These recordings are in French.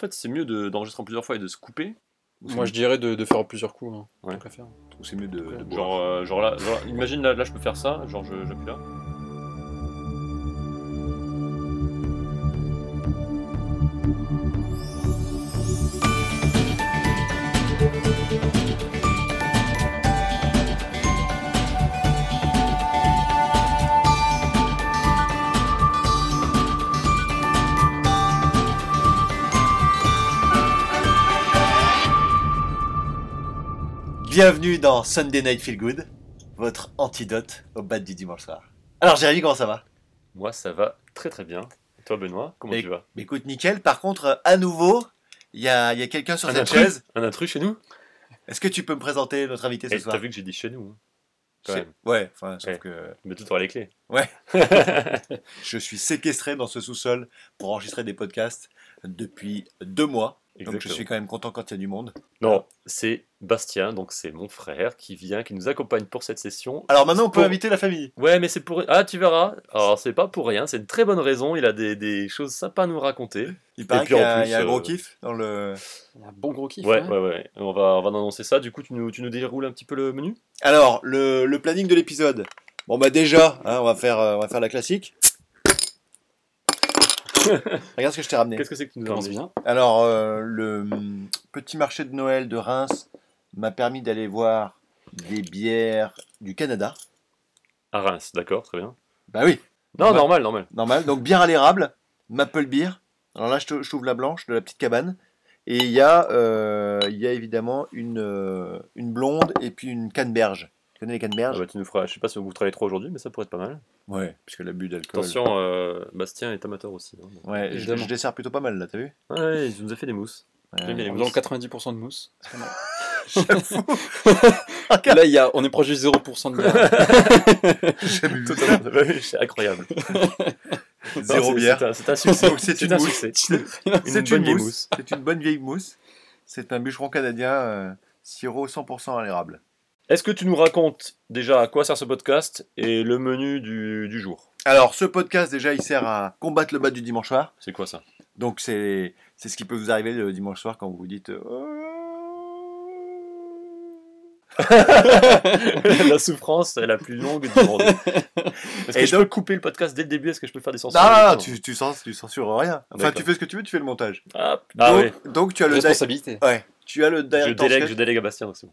fait, c'est mieux de- d'enregistrer en plusieurs fois et de se couper. Moi, je dirais de, de faire en plusieurs coups. Hein, Ouais. Ou c'est mieux de. Genre, euh, genre là, genre, imagine là, là, je peux faire ça, genre je- j'appuie là. Bienvenue dans Sunday Night Feel Good, votre antidote au bad du dimanche soir. Alors Jérémy, comment ça va? Moi, ça va très très bien. Et toi, Benoît, comment Mais- tu vas? Mais Écoute, nickel. Par contre, à nouveau, il y a, il y a quelqu'un sur Un cette intrus chaise. Un intrus chez nous? Est-ce que tu peux me présenter notre invité ce Et soir? T'as vu que j'ai dit chez nous, hein, quand même. Ouais, enfin, sauf Ouais. que Mais tout aura les clés. je suis séquestré dans ce sous-sol pour enregistrer des podcasts depuis deux mois. Donc je suis quand même content quand il y a du monde. Non, c'est Bastien, donc c'est mon frère qui vient, qui nous accompagne pour cette session. Alors maintenant, on peut Pour- inviter la famille. Ouais, mais c'est pour. Ah, tu verras. Alors, c'est pas pour rien, c'est une très bonne raison. Il a des, des choses sympas à nous raconter. Il paraît puis qu'il y, en a- plus, il y a un gros euh, kiff dans le. Il y a un bon gros kiff. Ouais, hein. ouais, ouais. On va, on va annoncer ça. Du coup, tu nous, tu nous déroules un petit peu le menu? Alors, le, le planning de l'épisode. Bon, bah déjà, hein, on, va faire, euh, on va faire la classique. Regarde ce que je t'ai ramené. Qu'est-ce que c'est que tu nous as bien. Alors, euh, le hum, petit marché de Noël de Reims m'a permis d'aller voir des bières du Canada. À Reims, d'accord, très bien. Bah oui, Non, normal, normal. normal. Donc, bière à l'érable, Maple Beer. Alors là, je te- je t'ouvre la blanche de la petite cabane. Et il y, a, euh, il y a évidemment une, euh, une blonde et puis une canneberge. Tu connais les Ah canneberges bah, tu nous feras. Je sais pas si vous travaille trop aujourd'hui, mais ça pourrait être pas mal. Ouais, puisque l'abus d'alcool. Attention, euh, Bastien est amateur aussi. hein. Ouais, je, Évidemment. je desserre plutôt pas mal là, t'as vu Ouais, il nous a fait des mousses. Ouais. J'aime bien les mousses. 90% de mousse. C'est pas mal. J'avoue. Là, il y a, on est proche du 0% de bière. Totalement. C'est incroyable. Zéro Non, c'est- bière. C'est un, c'est un succès. Donc c'est une un mousse. succès. C'est bonne une vieille mousse. C'est une bonne vieille mousse. C'est un bûcheron canadien euh, sirop 100% à l'érable. Est-ce que tu nous racontes déjà à quoi sert ce podcast et le menu du, du jour? Alors ce podcast déjà il sert à combattre le bas du dimanche soir. C'est quoi ça? Donc c'est c'est ce qui peut vous arriver le dimanche soir quand vous vous dites euh, La souffrance est la plus longue du monde. Est-ce que Et je donc- peux couper le podcast dès le début? Est-ce que je peux faire des censures? Non, non, non, Non. tu, tu, sens, tu censures rien. Enfin, tu fais ce que tu veux, tu fais le montage. Ah, ah donc, oui, donc tu as le Responsabilité. Ouais, tu as le je délègue, je délègue à Bastien aussi.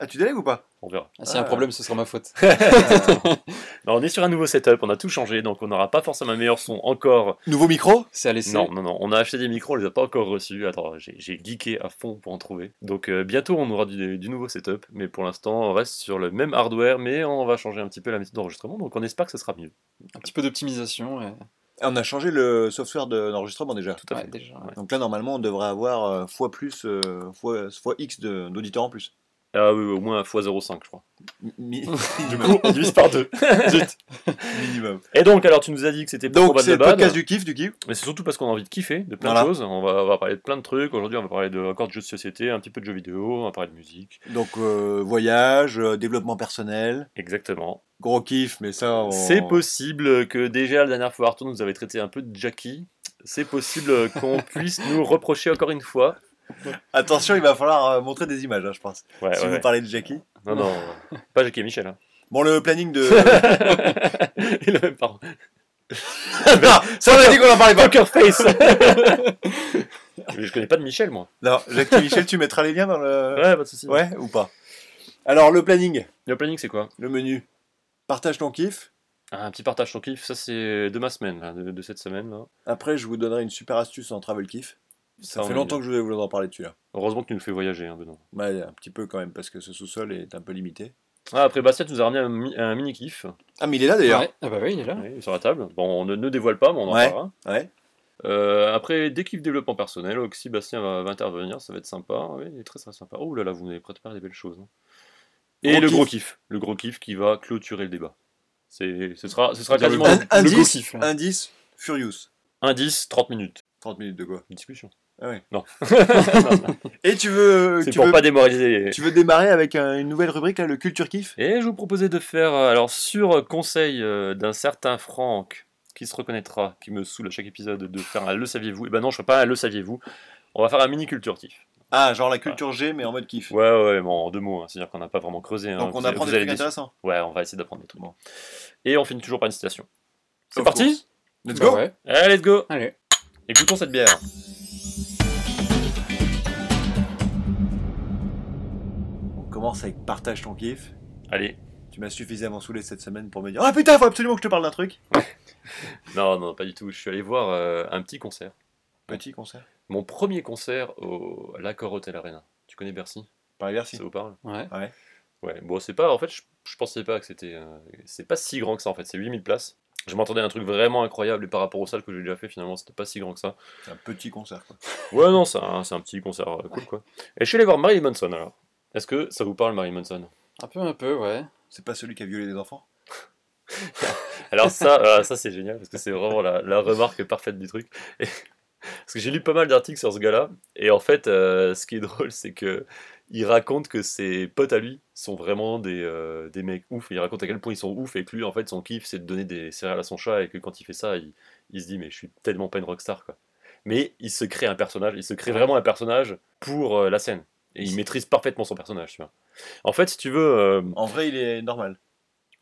Ah, tu délègues ou pas? On verra. Ah, S'il y a un Ah. problème, ce sera ma faute. Non, on est sur un nouveau setup, on a tout changé, donc on n'aura pas forcément un meilleur son encore. Nouveau micro? C'est à laisser. Non, non, non, on a acheté des micros, on les a pas encore reçus. Attends, j'ai j'ai geeké à fond pour en trouver. Donc euh, bientôt on aura du, du nouveau setup, mais pour l'instant on reste sur le même hardware, mais on va changer un petit peu la méthode d'enregistrement, donc on espère que ce sera mieux. Un petit peu d'optimisation. et- On a changé le software de- d'enregistrement déjà. Tout à Ouais, fait. déjà. ouais. Donc là, normalement, on devrait avoir euh, fois plus, euh, fois, fois X de- d'auditeurs en plus. Ah oui, au moins x0,5 je crois. Mi- Du coup, on divise par deux. Zut. minimum. Et donc, alors tu nous as dit que c'était pour Donc, c'est le podcast du kiff, du kiff. Mais c'est surtout parce qu'on a envie de kiffer de plein Voilà. de choses. On va, on va parler de plein de trucs. Aujourd'hui, on va parler de, encore de jeux de société, un petit peu de jeux vidéo, on va parler de musique. Donc, euh, voyage, euh, développement personnel, Exactement. gros kiff, mais ça, on... C'est possible que déjà la dernière fois, Arthur nous avait traité un peu de Jackie. C'est possible qu'on puisse nous reprocher encore une fois. Attention, il va falloir euh, montrer des images, hein, je pense. Ouais, si ouais, vous ouais. parlez de Jackie. Non, non, pas Jackie et Michel. Hein. Bon, le planning de... Il a même pas. non, ça, on a dit qu'on en parlait pas. Poker face Mais je connais pas de Michel, moi. Non, Jackie Michel, tu mettras les liens dans le... Ouais, pas de soucis. Ouais, ou pas Alors, le planning, Le planning, c'est quoi? Le menu. Partage ton kiff. Ah, Un petit partage sur kiff, ça c'est de ma semaine, là, de, de cette semaine. Là. Après, je vous donnerai une super astuce en travel kiff. Ça, fait longtemps que je voulais vous en parler dessus là. Heureusement que tu nous fais voyager, hein, Benoît. Ouais, un petit peu quand même, parce que ce sous-sol est un peu limité. Ah, après, Bastien nous a ramené un, mi- un mini kiff Ah, mais il est là d'ailleurs. Ouais. Ah bah oui, il est là. oui, sur la table. Bon, on ne, ne dévoile pas, mais on en Ouais. parlera. Ouais. Euh, après, dès kiff développement personnel, Oxy Bastien va, va intervenir, ça va être sympa. Oui, il est très très sympa. Oh là là, vous m'avez préparé des belles choses. hein. Et Gros le kiff. gros kiff. Le gros kiff qui va clôturer le débat. C'est, ce sera, ce sera quasiment le, Un- le gros indice, kiff, là. indice, Furious. indice 30 minutes. 30 minutes de quoi? Une discussion. Ah ouais. Non. Et tu veux, C'est tu pour veux, pas démoraliser tu veux démarrer avec un- une nouvelle rubrique là, le culture kiff? Et je vous proposais de faire, euh, alors sur conseil euh, d'un certain Franck, qui se reconnaîtra, qui me saoule à chaque épisode, de faire un Le saviez-vous. Et ben non, je ferai pas un Le saviez-vous. On va faire un mini culture kiff. Ah, genre la culture G, mais en mode kiff. Ouais, ouais, bon, en deux mots. hein. C'est-à-dire qu'on n'a pas vraiment creusé. hein. Donc on Vous- apprend vous des trucs intéressants. Ouais, on va essayer d'apprendre des trucs. Bon. Et on finit toujours par une citation. C'est parti course. Let's Bah go ouais. Allez, let's go Allez. Écoutons cette bière. Commence avec partage ton kiff. Allez. Tu m'as suffisamment saoulé cette semaine pour me dire Ah putain, faut absolument que je te parle d'un truc. Non, non, pas du tout. Je suis allé voir euh, un petit concert. Petit concert. Mon premier concert au à l'Accor Hotel Arena. Tu connais Bercy? Par Bercy. Ça vous parle? Ouais. Ouais, bon, c'est pas. En fait, je, je pensais pas que c'était. euh, c'est pas si grand que ça en fait. C'est 8000 places. Je m'attendais à un truc vraiment incroyable et par rapport aux salles que j'ai déjà fait, finalement, c'était pas si grand que ça. C'est un petit concert quoi. Ouais, non, c'est un, c'est un petit concert euh, cool quoi. Et je suis allé voir Marilyn Manson alors. Est-ce que ça vous parle, Marilyn Manson Un peu, un peu, ouais. C'est pas celui qui a violé des enfants? Alors ça, euh, ça c'est génial parce que c'est vraiment la, la remarque parfaite du truc. Et- parce que j'ai lu pas mal d'articles sur ce gars-là et en fait, euh, ce qui est drôle, c'est que il raconte que ses potes à lui sont vraiment des, euh, des mecs ouf. Il raconte à quel point ils sont ouf et que lui, en fait, son kiff, c'est de donner des céréales à son chat et que quand il fait ça, il, il se dit mais je suis tellement pas une rockstar quoi. Mais il se crée un personnage, il se crée vraiment un personnage pour euh, la scène et il maîtrise parfaitement son personnage. Tu vois. En fait, si tu veux. euh, En vrai, il est normal.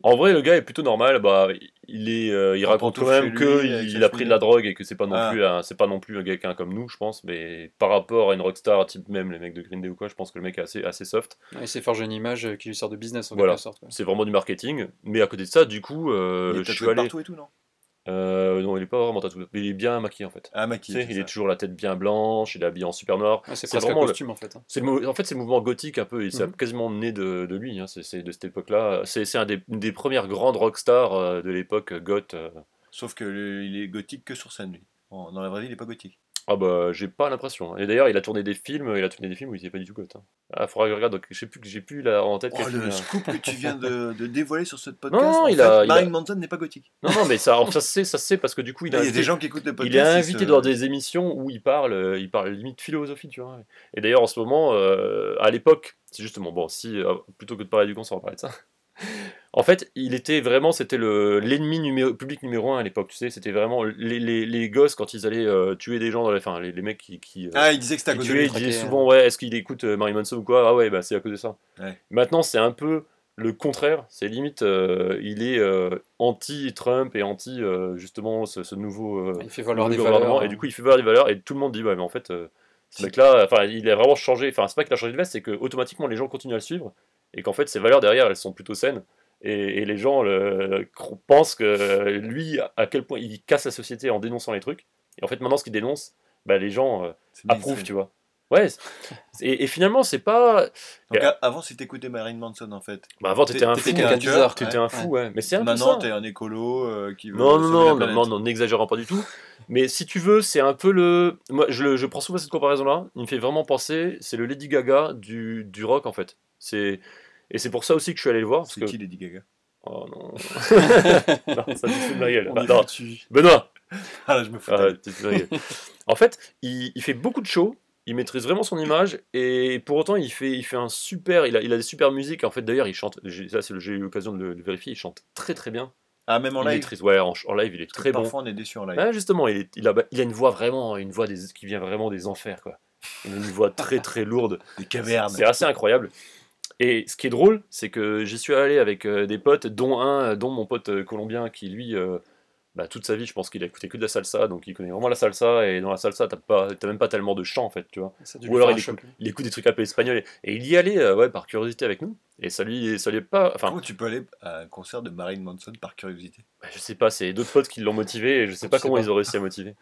en vrai, le gars est plutôt normal. Bah, il est, euh, il En raconte quand même chez que lui, avec il sa a pris de la drogue et que c'est pas non Ah. plus, un- c'est pas non plus un quelqu'un comme nous, je pense. Mais par rapport à une rockstar, type même les mecs de Green Day ou quoi, je pense que le mec est assez, assez soft. Il s'est forgé une image euh, qui lui sert de business en Voilà. quelque sorte. C'est vraiment du marketing. Mais à côté de ça, du coup, euh, il est je suis tatoué allé. partout et tout, non? Euh, non, il est pas vraiment tatoué. Mais il est bien maquillé en fait. Ah, Tu maquillé. sais, il ça. est toujours la tête bien blanche, il est habillé en super noir. Ouais, c'est presque un vraiment le- costume en fait. hein. C'est le en fait, c'est le mouvement gothique un peu, et c'est Mhm. quasiment né de, de lui, hein, c'est c'est de cette époque-là. C'est c'est un des, une des premières grandes rockstars euh, de l'époque goth. euh. Sauf que le- il est gothique que sur scène, lui. Bon, dans la vraie vie, il est pas gothique. Ah bah, j'ai pas l'impression. hein. Et d'ailleurs, il a tourné des films, il a tourné des films où il était pas du tout goth. hein. Ah, faudra que je regarde, donc je sais plus que j'ai plus là en tête. Oh, film, le scoop que tu viens de, de dévoiler sur ce podcast. Non, non, il fait, a- il a- Marilyn Manson n'est pas gothique. Non, non, mais ça, ça se sait, ça se sait parce que du coup, il Il y a a des gens qui écoutent le Il podcast. est ils invité se- dans des émissions où il parle, il parle limite philosophie, tu vois. Et d'ailleurs, en ce moment, euh, à l'époque, c'est justement, bon, si, euh, plutôt que de parler du concert, on va parler de ça. En fait, il était vraiment, c'était le l'ennemi numéro, public numéro un à l'époque, tu sais, c'était vraiment les, les, les gosses quand ils allaient euh, tuer des gens, dans les, enfin, les, les mecs qui, qui, euh, Ah, il disait que c'était à cause de tuaient, lui. ils disaient souvent, ouais, est-ce qu'il écoute euh, Marilyn Manson ou quoi? Ah ouais, bah c'est à cause de ça. Ouais. Maintenant, c'est un peu le contraire, c'est limite, euh, il est euh, anti-Trump et anti, euh, justement, ce, ce nouveau... euh, Il fait valoir des valeurs. Et du coup, il fait valoir des valeurs et tout le monde dit ouais, mais en fait, euh, ce mec-là, enfin, il a vraiment changé. Enfin, c'est pas qu'il a changé de veste, c'est que automatiquement les gens continuent à le suivre et qu'en fait, ses valeurs derrière, elles sont plutôt saines. Et, et les gens le- pensent que lui, à quel point il casse la société en dénonçant les trucs. Et en fait, maintenant, ce qu'il dénonce, bah, les gens euh, approuvent, tu vois. Ouais. Et, et finalement, c'est pas. Donc, avant, si t'écoutais Marilyn Manson, en fait. Bah, avant, t'étais un fou. T'étais ouais. un fou, ouais. Mais c'est un Maintenant, t'es un écolo euh, qui veut. Non, non, non, la non, non, non, n'exagérons pas du tout. Mais si tu veux, c'est un peu le. Moi, je, je prends souvent cette comparaison-là. Il me fait vraiment penser. C'est le Lady Gaga du, du rock, en fait. C'est. Et c'est pour ça aussi que je suis allé le voir. Parce C'est que... qui Lady Gaga? Oh non. non, ça me fout de ma gueule. Bah, est non. Benoît Ah là, je me fous. Sérieux. En fait, il, il fait beaucoup de shows. Il maîtrise vraiment son image et pour autant il fait, il fait un super, il a, il a des super musiques. En fait d'ailleurs il chante, j'ai- ça c'est- j'ai eu l'occasion de le, de vérifier, il chante très très bien. Ah, même en il live. maîtrise, ouais, en, en live il est très bon. Parfois, on est déçu en live. Ouais, justement, il, est- il, a, il a une voix vraiment, une voix des, qui vient vraiment des enfers, quoi. Il a une voix très très lourde. Des cavernes. C'est assez incroyable. Et ce qui est drôle, c'est que j'y suis allé avec euh, des potes, dont un, euh, dont mon pote euh, colombien, qui lui, euh, bah, toute sa vie, je pense qu'il a écouté que de la salsa, donc il connaît vraiment la salsa. Et dans la salsa, t'as pas, t'as même pas tellement de chant en fait, tu vois. Ou alors faire il écoute, il écoute des trucs un peu espagnols. Et, et il y allait, euh, ouais, par curiosité avec nous. Et ça lui, ça lui est pas, enfin, Comment tu peux aller à un concert de Marilyn Manson par curiosité? Bah, je sais pas, c'est d'autres potes qui l'ont motivé. Et je sais pas sais comment pas. ils ont réussi à motiver.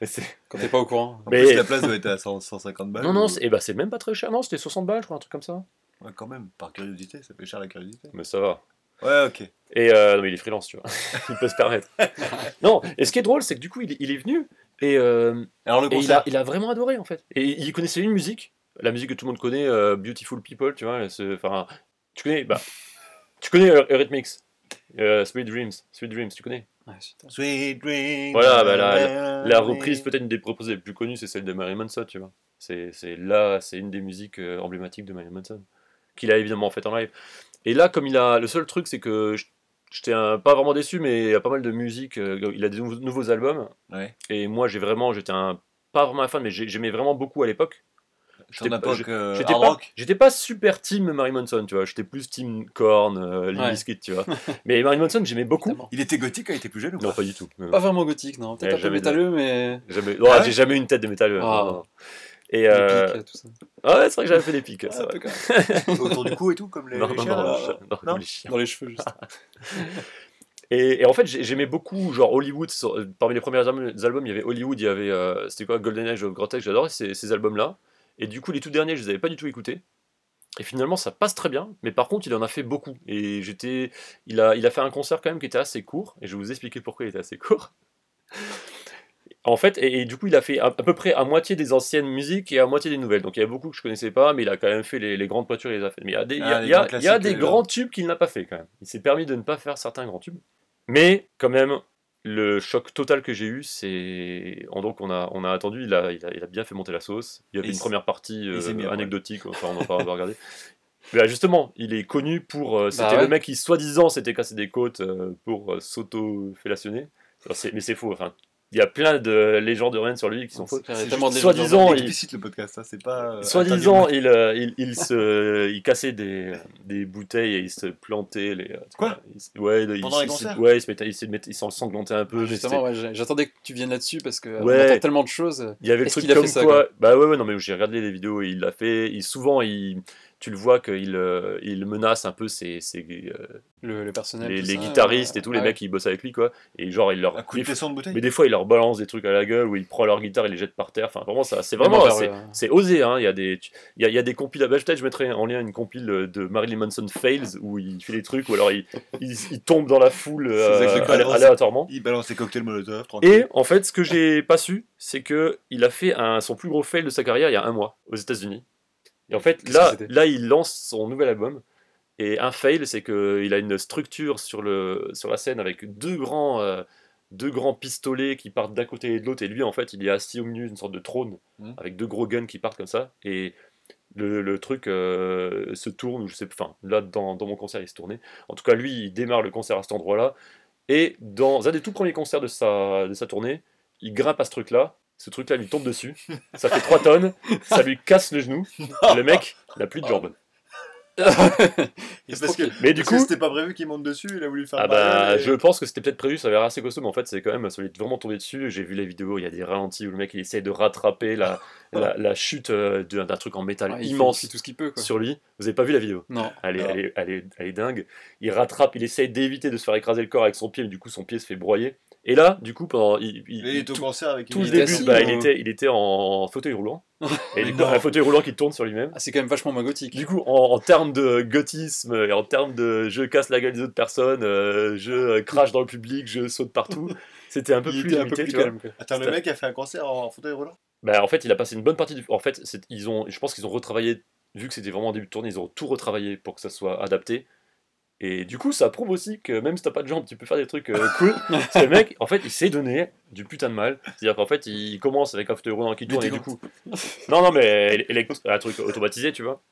Quand t'es pas au courant. En Mais- plus, la place doit être à 100 150 balles. Non, non, ou- c'est eh ben, c'est même pas très cher. Non, c'était 60 balles, je crois, un truc comme ça. Ouais, quand même, par curiosité, ça fait cher la curiosité. Mais ça va. Ouais, ok. Et euh, non, mais il est freelance, tu vois. il peut se permettre. non, et ce qui est drôle, c'est que du coup, il, est- il est venu et, euh, Alors, le et il, a, il a vraiment adoré, en fait. Et il connaissait une musique, la musique que tout le monde connaît, euh, Beautiful People, tu vois. Enfin, tu connais, bah, tu connais Eurythmics, euh, Sweet Dreams, Sweet Dreams, tu connais? Ouais. Sweet dream. Voilà, bah, la- La reprise, peut-être une des reprises les plus connues, c'est celle de Marilyn Manson, tu vois. C'est c'est là, c'est une des musiques euh, emblématiques de Marilyn Manson, qu'il a évidemment fait en live. Et là, comme il a, le seul truc, c'est que je- j'étais un- pas vraiment déçu, mais il y a pas mal de musique. euh, il a des nou- nouveaux albums, Ouais. et moi, j'ai vraiment, j'étais un pas vraiment un fan, mais j'ai- j'aimais vraiment beaucoup à l'époque. J'étais pas- euh, J'étais pas, pas super team Marilyn Manson, tu vois. J'étais plus team Korn, euh, Limp Ouais. Bizkit, tu vois. Mais Marilyn Manson, j'aimais beaucoup. Il était gothique quand il était plus jeune ou Non, pas pas du tout. Pas vraiment gothique, non. Peut-être un peu métalleux, mais. Jamais... Ah ouais j'ai jamais eu une tête de métal. Ah. Et euh... pics, tout ça. ah ouais, c'est vrai que j'avais fait des pics. Ah, peu quand. Autour du cou et tout, comme les, non, les non, chiens, non, là. non, non, Non comme les chiens. Dans les cheveux, juste. Et, et en fait, j'ai- j'aimais beaucoup, genre Hollywood. sur- euh, parmi les premiers albums, il y avait Hollywood, il y avait, euh, c'était quoi, Golden Age of Grotesque. J'adorais ces, ces albums-là. Et du coup, les tout derniers, je les avais pas du tout écoutés. Et finalement, ça passe très bien. Mais par contre, il en a fait beaucoup. Et j'étais, il a, il a fait un concert quand même qui était assez court. Et je vais vous expliquer pourquoi il était assez court. En fait, et, et du coup, il a fait à, à peu près à moitié des anciennes musiques et à moitié des nouvelles. Donc il y a beaucoup que je connaissais pas, mais il a quand même fait les, les grandes pointures, il les a fait. Mais il y a des, Ah, les il y a- grands il y a classiques, des euh, grands tubes qu'il n'a pas fait quand même. Il s'est permis de ne pas faire certains grands tubes. Mais quand même, le choc total que j'ai eu, c'est. en- Donc on a, on a attendu, il a, il, a, il a bien fait monter la sauce. Il y avait une première partie euh, mis anecdotique, enfin on en parlera, on va regarder. Mais là, justement, il est connu pour. euh, C'était Bah ouais. le mec qui, soi-disant, s'était cassé des côtes euh, pour s'auto-fellationner. Mais c'est faux, enfin. Il y a plein de légendes urbaines sur lui qui sont fausses. Soi-disant, urbaines. il- explicite le podcast, ça, c'est pas. euh, Soi-disant, il, euh, il, il, se, il cassait des, des bouteilles et il se plantait. Les, euh, Quoi il ouais, il, Pendant les il se- concerts Ouais, il se mettait, il se mettait- il s'ensanglantait un peu. Justement, ouais, j'attendais que tu viennes là-dessus parce que Ouais. on tellement de choses. il y avait le truc qu'il a comme fait ça, quoi. quoi? Bah ouais, ouais, non, mais j'ai regardé les vidéos et il l'a fait. Il, souvent, il, tu le vois qu'il euh, il menace un peu ses, ses, euh, Le, le personnel. les, les ça, guitaristes euh, et tout, les ah mecs qui bossent avec lui, quoi. Et genre, il leur. Un coup de des mais des fois, il leur balance des trucs à la gueule ou il prend leur guitare et les jette par terre. Enfin, vraiment, ça, c'est vraiment. C'est- osé, hein. il y a des, tu- il y a, il y a des compiles, bah, peut-être je mettrai en lien une compile de Marilyn Manson Fails où il fait des trucs ou alors il, il, il tombe dans la foule euh, aléatoirement. Il balance ses cocktails Molotov, tranquille. Et en fait, ce que j'ai pas su, c'est que il a fait un, son plus gros fail de sa carrière il y a un mois aux États-Unis. Et en fait, là, là, il lance son nouvel album. Et un fail, c'est qu'il a une structure sur, le, sur la scène avec deux grands, euh, deux grands pistolets qui partent d'un côté et de l'autre. Et lui, en fait, il est assis au milieu d'une sorte de trône Mhm. avec deux gros guns qui partent comme ça. Et le, le truc euh, se tourne, ou je sais enfin, là, dans, dans mon concert, il se tournait. En tout cas, lui, il démarre le concert à cet endroit-là. Et dans un des tout premiers concerts de sa, de sa tournée, il grimpe à ce truc-là. Ce truc-là lui tombe dessus. Ça fait 3 tonnes. Ça lui casse le genou. Et le mec n'a plus de se parce que. Mais du parce coup, c'était pas prévu qu'il monte dessus, il a voulu faire ah bah, et- je pense que c'était peut-être prévu, ça avait l'air assez costaud, mais en fait, c'est quand même, ça lui est vraiment tombé dessus. J'ai vu les vidéos, il y a des ralentis où le mec il essaie de rattraper la, la, la chute euh, d'un truc en métal Ouais, immense il fait tout ce qu'il peut. Quoi. sur lui. Vous avez pas vu la vidéo? Non. elle est, elle, est, elle, est, elle est dingue. Il rattrape, il essaye d'éviter de se faire écraser le corps avec son pied, mais du coup, son pied se fait broyer. Et là, du coup, pendant. Il, il- il est au tout, concert avec tout une le Il était début, assis, bah, ou- il, était, il était en fauteuil roulant. Et du coup, un fauteuil roulant qui tourne sur lui-même. Ah, c'est quand même vachement moins gothique. Du coup, en, en termes de gothisme et en termes de je casse la gueule des autres personnes, euh, je crache dans le public, je saute partout, c'était un peu il plus était un limité. peu plus tu vois. calme. quoi. Attends, le mec a fait un concert en fauteuil roulant? Bah, en fait, il a passé une bonne partie du. En fait, ils ont, je pense qu'ils ont retravaillé, vu que c'était vraiment en début de tournée, ils ont tout retravaillé pour que ça soit adapté. Et du coup, ça prouve aussi que même si t'as pas de jambes, tu peux faire des trucs euh, cool. Le mec, en fait, il s'est donné du putain de mal. C'est-à-dire qu'en fait, il commence avec roulant qui tourne et du coup. Non, non, mais un truc automatisé, tu vois.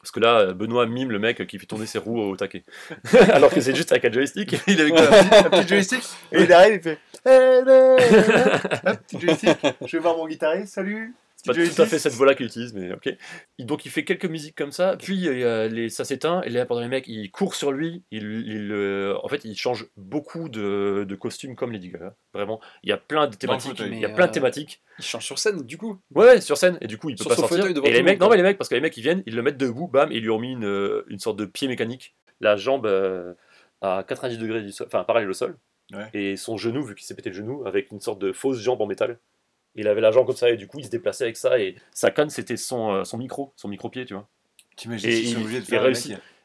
Parce que là, Benoît mime le mec qui fait tourner ses roues au taquet. Alors que c'est juste avec un joystick. Il avait quoi, un petit, joystick Et il arrive, il fait Eh, Un petit joystick, je vais voir mon guitariste, salut pas tout à fait cette voix-là qu'il utilise, mais ok. Il- Donc il fait quelques musiques comme ça, puis euh, les, ça s'éteint, et là, pendant les mecs, il court sur lui, il, il, euh, en fait, il change beaucoup de, de costumes comme Lady Gaga. Vraiment, il y a plein de thématiques. fauteuil. Il y a Mais, plein de euh, thématiques. Il change sur scène, du coup. Ouais, ouais, sur scène, et du coup, il peut Sur pas son sortir. Et les mecs, monde, non, mais les mecs, parce que les mecs, ils viennent, ils le mettent debout, bam, et ils lui ont mis une, une sorte de pied mécanique, la jambe euh, à 90 degrés du sol, enfin parallèle au sol, Ouais. et son genou, vu qu'il s'est pété le genou, avec une sorte de fausse jambe en métal. Il avait la jambe comme ça, et du coup, il se déplaçait avec ça, et sa canne, c'était son, euh, son micro, son micro-pied, tu vois. T'imagines s'ils sont il- obligés de il faire mec,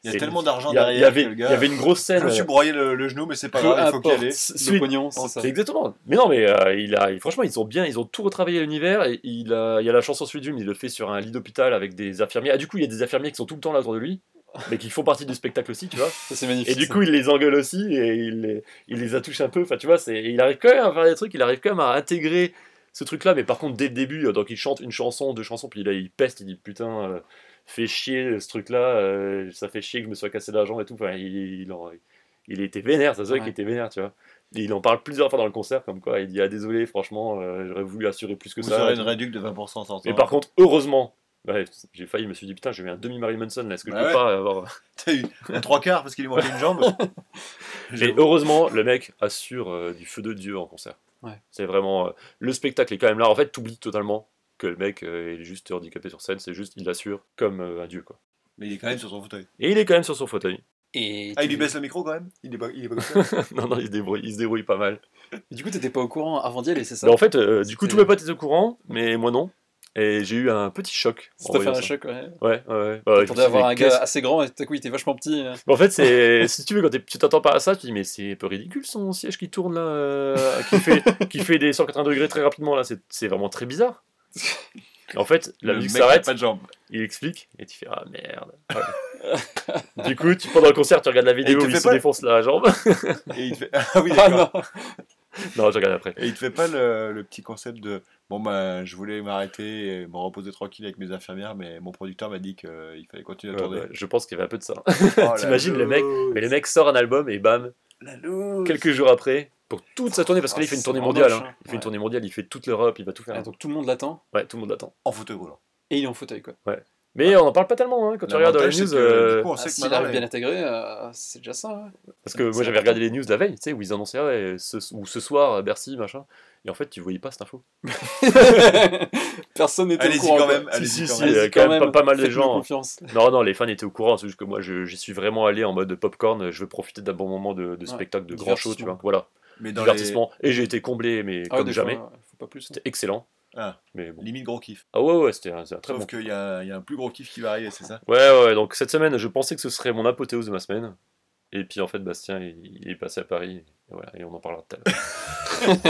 Il y a tellement d'argent derrière il y avait, que le il y avait une grosse scène. Je me suis broyé le, le genou, mais c'est pas grave, il faut qu'il y aller. le pognon, c'est exactement. Mais non, mais euh, il a, franchement, ils ont bien, ils ont tout retravaillé l'univers. Et il, a, il y a la chanson Dream, il le fait sur un lit d'hôpital avec des infirmiers. Ah, du coup, il y a des infirmiers qui sont tout le temps là autour de lui, mais qui font partie du spectacle aussi, tu vois. C'est magnifique. Et du ça. coup, il les engueule aussi et il les, il les attouche un peu. Enfin, tu vois, il arrive quand même à faire des trucs, il arrive quand même à intégrer ce truc-là. Mais par contre, dès le début, euh, donc il chante une chanson, deux chansons, puis là, il peste, il dit putain, euh, fait chier ce truc-là, euh, ça fait chier que je me sois cassé la jambe et tout. Enfin, il, il, en- il était vénère, ça se voit qu'il était vénère, tu vois. Et il en parle plusieurs fois dans le concert, comme quoi il dit ah désolé, franchement, euh, j'aurais voulu assurer plus que Vous ça. aurez une réduction de 20% en sortant. Mais par contre, heureusement, ouais, j'ai failli, je me suis dit putain, j'ai eu un demi Marilyn Manson là, est-ce que je Bah peux ouais. pas avoir. T'as eu un trois quarts parce qu'il lui manquait une jambe. Et heureusement, le mec assure euh, du feu de Dieu en concert. Ouais. C'est vraiment. euh, le spectacle est quand même là. En fait, t'oublies totalement que le mec euh, est juste handicapé sur scène, c'est juste, il l'assure comme euh, un dieu quoi. Mais il est quand même sur son fauteuil. Et il est quand même sur son fauteuil. Et Ah, il lui baisse le micro quand même? Il est pas, il est pas comme ça? Non, non, il se débrouille, il se débrouille pas mal. Du coup, t'étais pas au courant avant d'y aller, c'est ça? Mais en fait, euh, du coup, tous mes potes étaient au courant, mais moi non. Et j'ai eu un petit choc. Ça t'a fait un ça. choc, ouais. Ouais, ouais, ouais. Bah, à avoir un gars assez grand et tout à coup il était vachement petit. euh. En fait, c'est si tu veux, quand tu t'attends pas à ça, tu te dis mais c'est un peu ridicule son siège qui tourne là, euh, qui, fait, qui fait des 180 degrés très rapidement là, c'est c'est vraiment très bizarre. Et en fait, la Le musique s'arrête, pas de jambe. il explique et tu fais ah merde. Ouais. du coup, tu, pendant le concert, tu regardes la vidéo où il se défonce la jambe. Et il te fait... Ah oui, Ah non non, je regarde après. Et il te fait pas le, le petit concept de bon bah je voulais m'arrêter et me reposer tranquille avec mes infirmières mais mon producteur m'a dit qu'il fallait continuer à Ouais, tourner. ouais, je pense qu'il y avait un peu de ça. Oh, T'imagines le mec. Mais le mec sort un album et bam, La quelques jours après, pour toute sa tournée, parce que Ah, là il fait une c'est tournée mondiale. hein. Il fait une Ouais. tournée mondiale, il fait toute l'Europe, il va tout faire. Ah, Donc tout le monde l'attend Ouais, tout le monde l'attend. En fauteuil roulant. et il est en fauteuil quoi. Mais on en parle pas tellement hein, quand tu regardes les news. que, euh, du coup, on Ah, sait que S'il maintenant, arrive les- bien intégré, euh, c'est déjà ça. ouais. Parce que moi j'avais regardé les news la veille, tu sais, où ils annonçaient ah ouais, ce, ou ce soir à Bercy, machin. Et en fait, tu voyais pas cette info. Personne n'était au Allez-y courant. quand même. Allez-y si, quand si, même. euh, Allez-y quand même pas- pas mal de gens. confiance. Non, non, les fans étaient au courant, c'est juste que moi je- j'y suis vraiment allé en mode popcorn. Je veux profiter d'un bon moment de, spectacle, de grand show, tu vois. Voilà, Mais dans les... divertissement. Et j'ai été comblé, mais Ah comme fois, jamais. ouais, faut pas plus. hein. C'était excellent. Ah, Mais bon. limite gros kiff. Ah ouais, ouais, c'était un, très Sauf bon. qu'il y a, il y a un plus gros kiff qui va arriver, c'est ça? Ouais, ouais, donc cette semaine, je pensais que ce serait mon apothéose de ma semaine. Et puis en fait, Bastien, il, il est passé à Paris. Et voilà, et on en parlera tout à l'heure.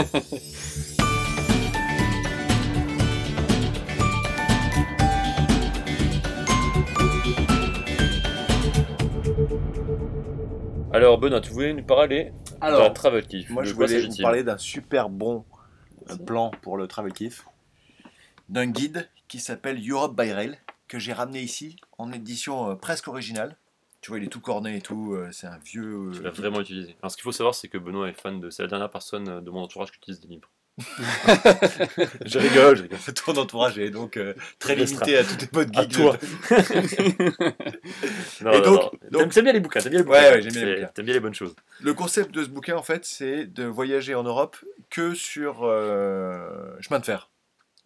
Alors, Benoît, tu voulais nous parler d'un Alors, travel kiff. moi je voulais vous parler d'un super bon plan pour le travel kiff. D'un guide qui s'appelle Europe by Rail, que j'ai ramené ici en édition euh, presque originale. Tu vois, il est tout corné et tout, euh, c'est un vieux... euh, Tu l'as vraiment utilisé. Alors, ce qu'il faut savoir, c'est que Benoît est fan de. C'est la dernière personne de mon entourage qui utilise des livres. je rigole, je rigole. Ton entourage est donc euh, très limité à toutes les modes À geeks. toi. Non, Et non, donc- non. donc- T'aimes- bien les bouquins, t'aimes bien les Ouais, bouquins. ouais, j'aime bien les bouquins. T'aimes bien les bonnes choses. Le concept de ce bouquin, en fait, c'est de voyager en Europe que sur euh, chemin de fer.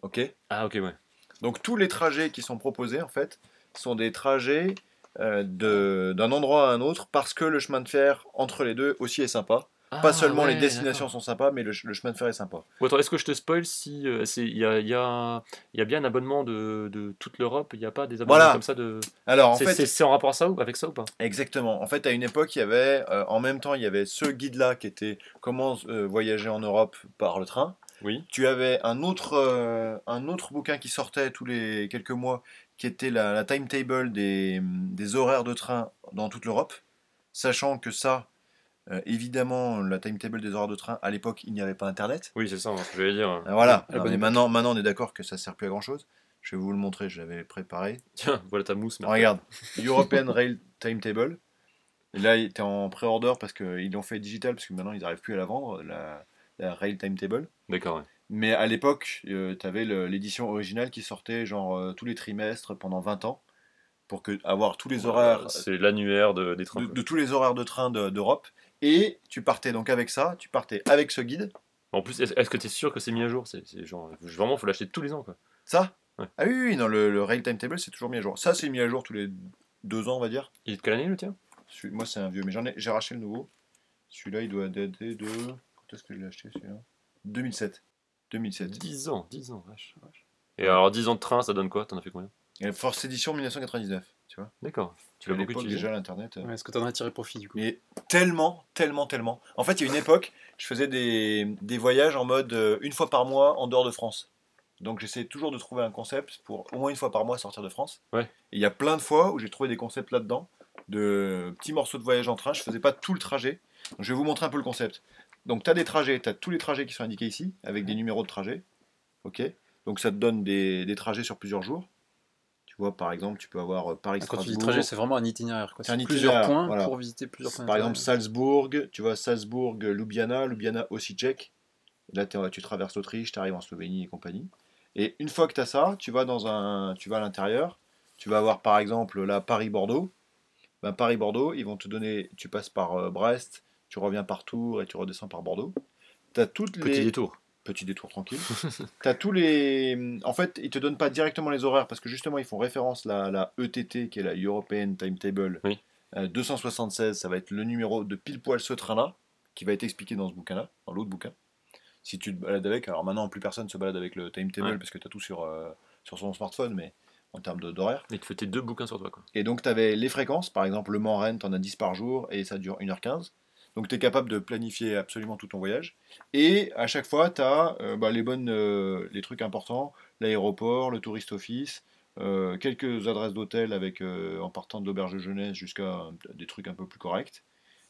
Ok Ah, ok, ouais. Donc tous les trajets qui sont proposés, en fait, sont des trajets euh, de- d'un endroit à un autre parce que le chemin de fer entre les deux aussi est sympa. pas Ah, seulement les destinations sont sympas, mais le, ch- le chemin de fer est sympa. Bon, attends, est-ce que je te spoil si euh, il y a, y, a, y a bien un abonnement de, de toute l'Europe Il n'y a pas des abonnements Voilà. comme ça de. Alors en C'est fait, c'est- c'est en rapport à ça ou avec ça ou pas? Exactement. En fait, à une époque, il y avait, euh, en même temps, il y avait ce guide-là qui était comment euh, voyager en Europe par le train. Oui. Tu avais un autre, euh, un autre bouquin qui sortait tous les quelques mois, qui était la, la timetable des, des horaires de train dans toute l'Europe. Sachant que ça, euh, évidemment, la timetable des horaires de train, à l'époque, il n'y avait pas Internet. Oui, c'est ça, ce que je vais dire. Ah, voilà. Non, mais maintenant, maintenant, on est d'accord que ça sert plus à grand chose. Je vais vous le montrer, je l'avais préparé. Tiens, voilà ta mousse. merci. Regarde, European Rail Timetable. Et là, il était en pré-order parce qu'ils l'ont fait digital, parce que maintenant, ils n'arrivent plus à la vendre, la, la Rail Timetable. D'accord, ouais. Mais à l'époque, tu avais l'édition originale qui sortait genre euh, tous les trimestres pendant 20 ans, pour que, avoir tous les horaires Euh, C'est l'annuaire de, des trains. de, de tous les horaires de train de- d'Europe. Et tu partais donc avec ça, tu partais avec ce guide. En plus, est-ce que tu es sûr que c'est mis à jour? C'est genre. Vraiment, faut l'acheter tous les ans, quoi. Ça? Ouais. Ah oui, oui, non, le, le Rail Timetable, c'est toujours mis à jour. Ça, c'est mis à jour tous les deux ans, on va dire. Il est de quelle année le tien? Moi, c'est un vieux, mais j'en ai, j'ai racheté le nouveau. Celui-là, il doit dater de. Quand est-ce que je l'ai acheté celui-là 2007. 2007. 10 ans, 10 ans, vache, vache. Et alors, 10 ans de train, ça donne quoi? T'en as fait combien? Et Force Edition 1999, tu vois. D'accord. Tu l'as beaucoup utilisé? déjà, l'Internet. euh, Ouais, Est-ce que t'en as tiré profit du coup Mais tellement, tellement, tellement. En fait, il y a une époque, je faisais des, des voyages en mode euh, une fois par mois en dehors de France. Donc j'essaie toujours de trouver un concept pour au moins une fois par mois sortir de France. Ouais. Et il y a plein de fois où j'ai trouvé des concepts là-dedans, de petits morceaux de voyage en train. Je faisais pas tout le trajet. Donc, je vais vous montrer un peu le concept. Donc tu as des trajets, tu as tous les trajets qui sont indiqués ici, avec des numéros de trajet. Ok? Donc ça te donne des, des trajets sur plusieurs jours. Tu vois, par exemple, tu peux avoir euh, Paris Quand tu dis trajet, c'est vraiment un itinéraire. C'est un plusieurs points voilà. pour visiter plusieurs points. Par exemple. Salzbourg, tu vois, Salzbourg, Ljubljana, Ljubljana aussi tchèque. Là, tu traverses l'Autriche, tu arrives en Slovénie et compagnie. Et une fois que tu as ça, tu vas, dans un, tu vas à l'intérieur. Tu vas avoir par exemple là Paris-Bordeaux. Ben, Paris-Bordeaux, ils vont te donner, tu passes par euh, Brest, tu reviens par Tours et tu redescends par Bordeaux. Tu as toutes les. Petit détour. Petit détour tranquille. T'as tous les. En fait, ils te donnent pas directement les horaires parce que justement, ils font référence à la, ETT, qui est la European Timetable. Oui. Euh, 276, ça va être le numéro de pile poil ce train-là, qui va être expliqué dans ce bouquin-là, dans l'autre bouquin. Si tu te balades avec, alors maintenant, plus personne se balade avec le timetable Ouais. parce que tu as tout sur, euh, sur son smartphone, mais en termes d'horaire. Et tu fais tes deux bouquins sur toi, quoi. Et donc, tu avais les fréquences, par exemple, le Mans-Rennes, tu en as 10 par jour et ça dure 1h15. Donc, tu es capable de planifier absolument tout ton voyage. Et à chaque fois, tu as les, bonnes, euh, les trucs importants l'aéroport, le tourist office, euh, quelques adresses d'hôtel avec euh, en partant de l'auberge de jeunesse jusqu'à euh, des trucs un peu plus corrects.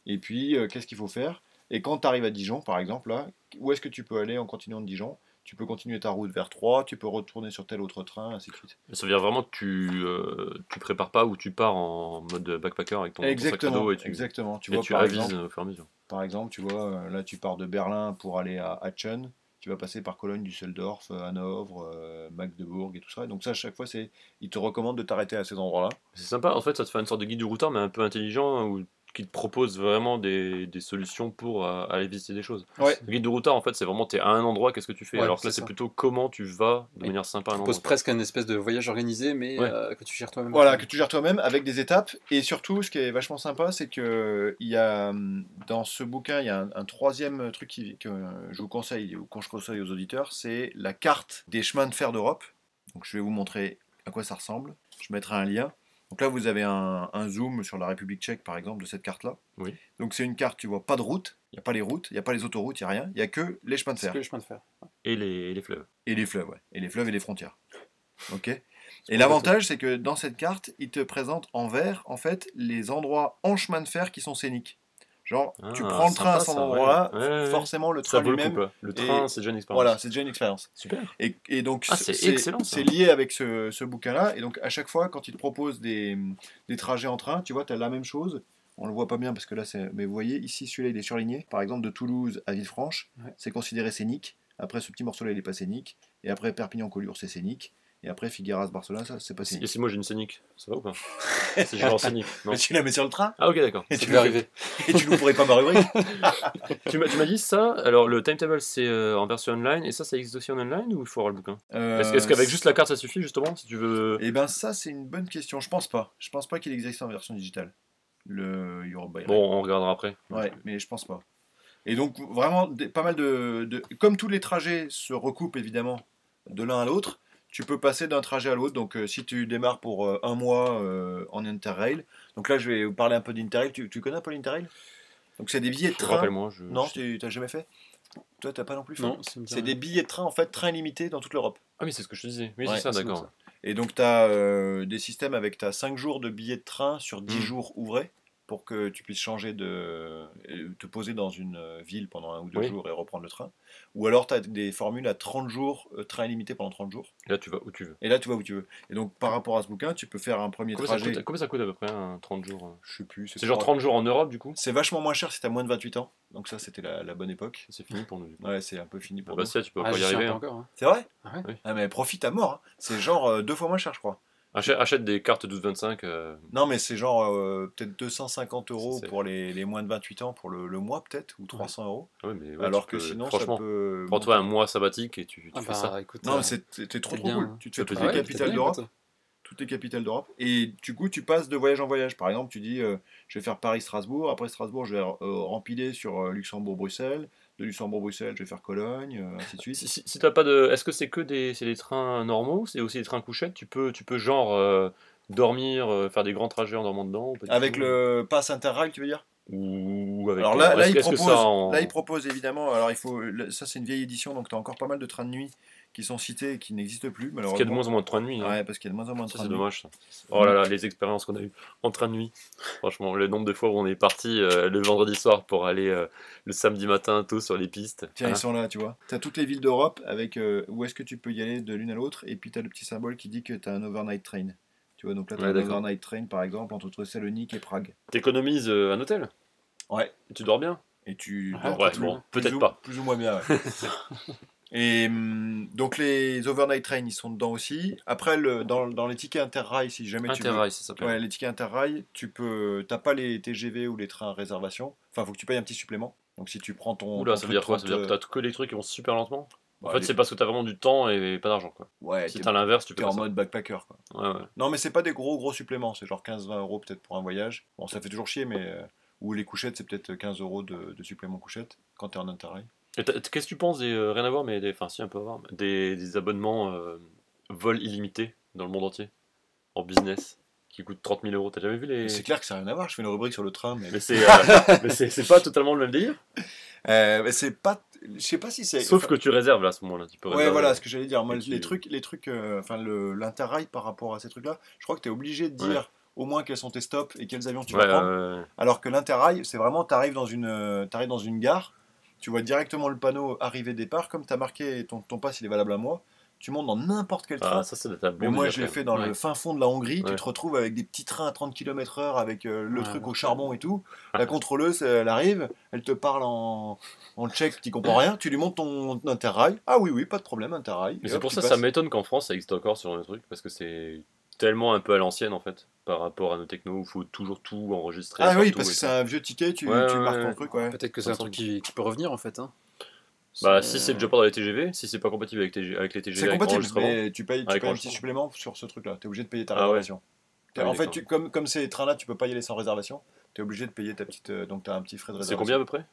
Et puis, euh, qu'est-ce qu'il faut faire? Et quand tu arrives à Dijon, par exemple, là, où est-ce que tu peux aller en continuant de Dijon? Tu peux continuer ta route vers Troyes, tu peux retourner sur tel autre train, ainsi de suite. Ça veut dire vraiment que tu, euh, tu prépares pas ou tu pars en mode backpacker avec ton, ton sac à Exactement, dos et tu, exactement. Tu et vois, tu par exemple, au fur et à mesure. Par exemple, tu vois, euh, là tu pars de Berlin pour aller à Aachen, tu vas passer par Cologne, Düsseldorf, euh, Hanovre, euh, Magdebourg et tout ça. Et donc ça, à chaque fois, c'est, ils te recommandent de t'arrêter à ces endroits-là. C'est sympa, en fait, ça te fait une sorte de guide du routard, mais un peu intelligent, où, qui te propose vraiment des, des solutions pour euh, aller visiter des choses. Ouais. Le guide du routard, en fait, c'est vraiment, t'es à un endroit, qu'est-ce que tu fais? Ouais, Alors que là, c'est plutôt comment tu vas de Et manière sympa à un propose endroit. presque un espèce de voyage organisé, mais Ouais. euh, que tu gères toi-même. Voilà, que tu gères toi-même avec des étapes. Et surtout, ce qui est vachement sympa, c'est que il y a, hum, dans ce bouquin, il y a un, un troisième truc qui- que je vous conseille, ou quand je conseille aux auditeurs, c'est la carte des chemins de fer d'Europe. Donc je vais vous montrer à quoi ça ressemble. Je mettrai un lien. Donc là, vous avez un, un zoom sur la République tchèque, par exemple, de cette carte-là. Oui. Donc c'est une carte, tu vois, pas de route, il n'y a pas les routes, il n'y a pas les autoroutes, il n'y a rien, il n'y a que les chemins de fer. que le chemin de fer. Et les, et les fleuves. Et les fleuves, ouais. Et les fleuves et les frontières. Ok Et l'avantage, c'est que dans cette carte, il te présente en vert, en fait, les endroits en chemin de fer qui sont scéniques. Genre, tu Ah, prends le train à cet endroit-là, Ouais, ouais, ouais. forcément, le train lui-même. Le train, c'est déjà une expérience. Voilà, c'est déjà une expérience. Super. Et, et donc, Ah, c'est lié avec ce, ce bouquin-là. Et donc, à chaque fois, quand il te propose des, des trajets en train, tu vois, tu as la même chose. On le voit pas bien parce que là, c'est. Mais vous voyez, ici, celui-là, il est surligné. Par exemple, de Toulouse à Villefranche, Ouais. c'est considéré scénique. Après, ce petit morceau-là, il est pas scénique. Et après, Perpignan-Collioure, c'est scénique. Et après, Figueras-Barcelone, ça, c'est pas Et scénique. si moi j'ai une scénique, ça va ou pas C'est genre scénique. Non Mais tu la mets sur le train Ah, ok, d'accord. et tu, le arriver. et tu louperais pas ma rubrique. tu m'as tu m'as dit ça, alors le timetable c'est euh, en version online, et ça, ça existe aussi en online ou il faut avoir le bouquin? Est-ce est-ce qu'avec juste la carte ça suffit justement si tu veux? Eh ben, ça, c'est une bonne question. Je pense pas. Je pense pas qu'il existe en version digitale. Le Rail. Bon, on regardera après. Ouais, mais je pense pas. Et donc, vraiment, des- pas mal de, de- Comme tous les trajets se recoupent évidemment de l'un à l'autre, tu peux passer d'un trajet à l'autre. Donc, euh, si tu démarres pour euh, un mois euh, en Interrail, donc là, je vais vous parler un peu d'Interrail. Tu, tu connais un peu l'Interrail? Donc, c'est des billets de train. Rappelle-moi. Je... Non, tu t'as jamais fait? Toi, t'as pas non plus fait? Non, C'est des billets de train, en fait, train limité dans toute l'Europe. Ah, oui, c'est ce que je te disais. Oui, Ouais, c'est ça, d'accord. Et donc, tu as des systèmes avec ta 5 jours de billets de train sur 10 Mm. jours ouvrés pour que tu puisses changer de. et te poser dans une euh, ville pendant un ou deux Oui. jours et reprendre le train. Ou alors, tu as des formules à 30 jours, euh, train illimité pendant 30 jours. Là, tu vas où tu veux. Et là, tu vas où tu veux. Et donc, par rapport à ce bouquin, tu peux faire un premier Combien ça, trajet. coûte, combien ça coûte à peu près un 30 jours euh Je sais plus. C'est genre 30 jours en Europe du coup? C'est vachement moins cher si tu as moins de 28 ans. Donc, ça, c'était la, la bonne époque. C'est fini pour nous. du coup. Ouais, c'est un peu fini Ah pour bah, nous. si, tu peux Ah, pas y arriver. hein. encore. hein. C'est vrai? Ah ouais. Ah, mais profite à mort. hein. C'est genre euh, deux fois moins cher, je crois. Achète, achète des cartes 12-25. euh, Non, mais c'est genre euh, peut-être 250 euros pour les, les moins de 28 ans pour le, le mois, peut-être, ou 300 euros. ouais, mais ouais, Alors que peux- sinon, franchement, ça peut. prends-toi un mois sabbatique et tu, tu Ah fais bah, ça. écoute, Non, euh, mais c'est c'est trop bien, cool. hein. Tu te fais toutes les capitales d'Europe, toutes les capitales d'Europe, et du coup, tu passes de voyage en voyage. Par exemple, tu dis, euh, je vais faire Paris-Strasbourg. Après Strasbourg, je vais euh, rempiler sur euh, Luxembourg-Bruxelles. De Luxembourg-Bruxelles, je vais faire Cologne, euh, ainsi de suite. Si, si, si t'as pas de. Est-ce que c'est que des, c'est des trains normaux C'est aussi des trains couchettes? Tu peux, tu peux genre euh, dormir, euh, faire des grands trajets en dormant dedans Avec le pass Interrail, tu veux dire? Ou avec. Alors là, là, il propose, en- là, il propose évidemment. Alors, il faut. Ça, c'est une vieille édition, donc tu as encore pas mal de trains de nuit qui sont cités et qui n'existent plus, Parce qu'il y a de moins en moins de trains de nuit. hein. Ouais, parce qu'il y a de moins en moins de Ça, trains c'est de nuit. dommage. Ça. Oh là là, les expériences qu'on a eues en train de nuit. Franchement, le nombre de fois où on est parti euh, le vendredi soir pour aller euh, le samedi matin tôt sur les pistes. Tiens, Hein ils sont là, tu vois. Tu as toutes les villes d'Europe avec euh, où est-ce que tu peux y aller de l'une à l'autre, et puis tu as le petit symbole qui dit que tu as un overnight train. Tu vois, donc là, tu Ouais, as un overnight train, par exemple, entre Thessalonique et Prague. T'économises euh, un hôtel? Ouais. Et tu dors bien Et tu Ah, dors ouais, plus- bon, plus peut-être pas. Plus ou moins bien, ouais. Et hum, donc les overnight trains, ils sont dedans aussi. Après, le, dans, dans les tickets interrail, si jamais tu veux, Interrail, ça s'appelle. Ouais, les tickets interrail, tu peux, t'as pas les TGV ou les trains à réservation. Enfin, faut que tu payes un petit supplément. Donc si tu prends ton. Oula, ton ça veut dire quoi Ça veut 30, dire que t'as que les trucs qui vont super lentement En bah, fait, les- c'est parce que t'as vraiment du temps et pas d'argent, quoi. Ouais, Si t'as l'inverse, tu peux t'es en ça. mode backpacker quoi. Ouais, ouais. Non, mais c'est pas des gros gros suppléments. C'est genre 15-20 euros peut-être pour un voyage. Bon, ça fait toujours chier, mais euh, ou les couchettes, c'est peut-être 15 euros de, de supplément couchette quand t'es en interrail. Qu'est-ce que tu penses des. euh, rien à voir, mais des. Enfin, si, un peu à voir. mais Des, des abonnements euh, vol illimité dans le monde entier En business qui coûtent 30 000 euros. T'as jamais vu les. C'est clair que ça n'a rien à voir. Je fais une rubrique sur le train, mais, Mais c'est euh, c'est pas totalement le même délire. Euh, c'est pas. Je sais pas si c'est. Sauf que tu réserves là à ce moment-là. Tu peux Ouais, réserver. voilà ce que j'allais dire. Moi, tu- les trucs, les trucs, euh, enfin le l'interrail par rapport à ces trucs-là, je crois que tu es obligé de dire au moins quels sont tes stops et quels avions tu Ouais, vas prendre. euh, Alors que l'interrail, c'est vraiment, tu arrives dans une, euh, t'arrives dans une gare, tu vois directement le panneau arrivée-départ, comme tu as marqué ton, ton pass, il est valable à moi. Tu montes dans n'importe quel train. ah, ça, c'est Mais moi, je l'ai fait dans Ouais. le fin fond de la Hongrie. Tu te retrouves avec des petits trains à 30 km/h avec euh, le truc ouais. au charbon et tout. La contrôleuse, elle arrive, elle te parle en, en tchèque, tu comprends rien. Tu lui montes ton interrail. Ah oui, oui, pas de problème, interrail. Mais c'est pour ça, ça m'étonne qu'en France ça existe encore sur le truc parce que c'est tellement un peu à l'ancienne en fait par rapport à nos technos où il faut toujours tout enregistrer. Ah oui, parce que c'est un vieux ticket, tu, Ouais, tu ouais, marques ouais. ton truc, ouais. Peut-être que c'est un truc qui, qui peut revenir en fait. Hein. Bah, C'est- si c'est déjà pas dans les TGV, si c'est pas compatible avec, TG avec les TGV, C'est avec compatible, mais tu payes, tu payes un petit supplément sur ce truc-là. Tu es obligé de payer ta Ah ouais. réservation. Ah oui, en fait, tu- comme, comme ces trains-là, tu peux pas y aller sans réservation. Tu es obligé de payer ta petite. euh, donc, tu as un petit frais de C'est réservation. combien à peu près?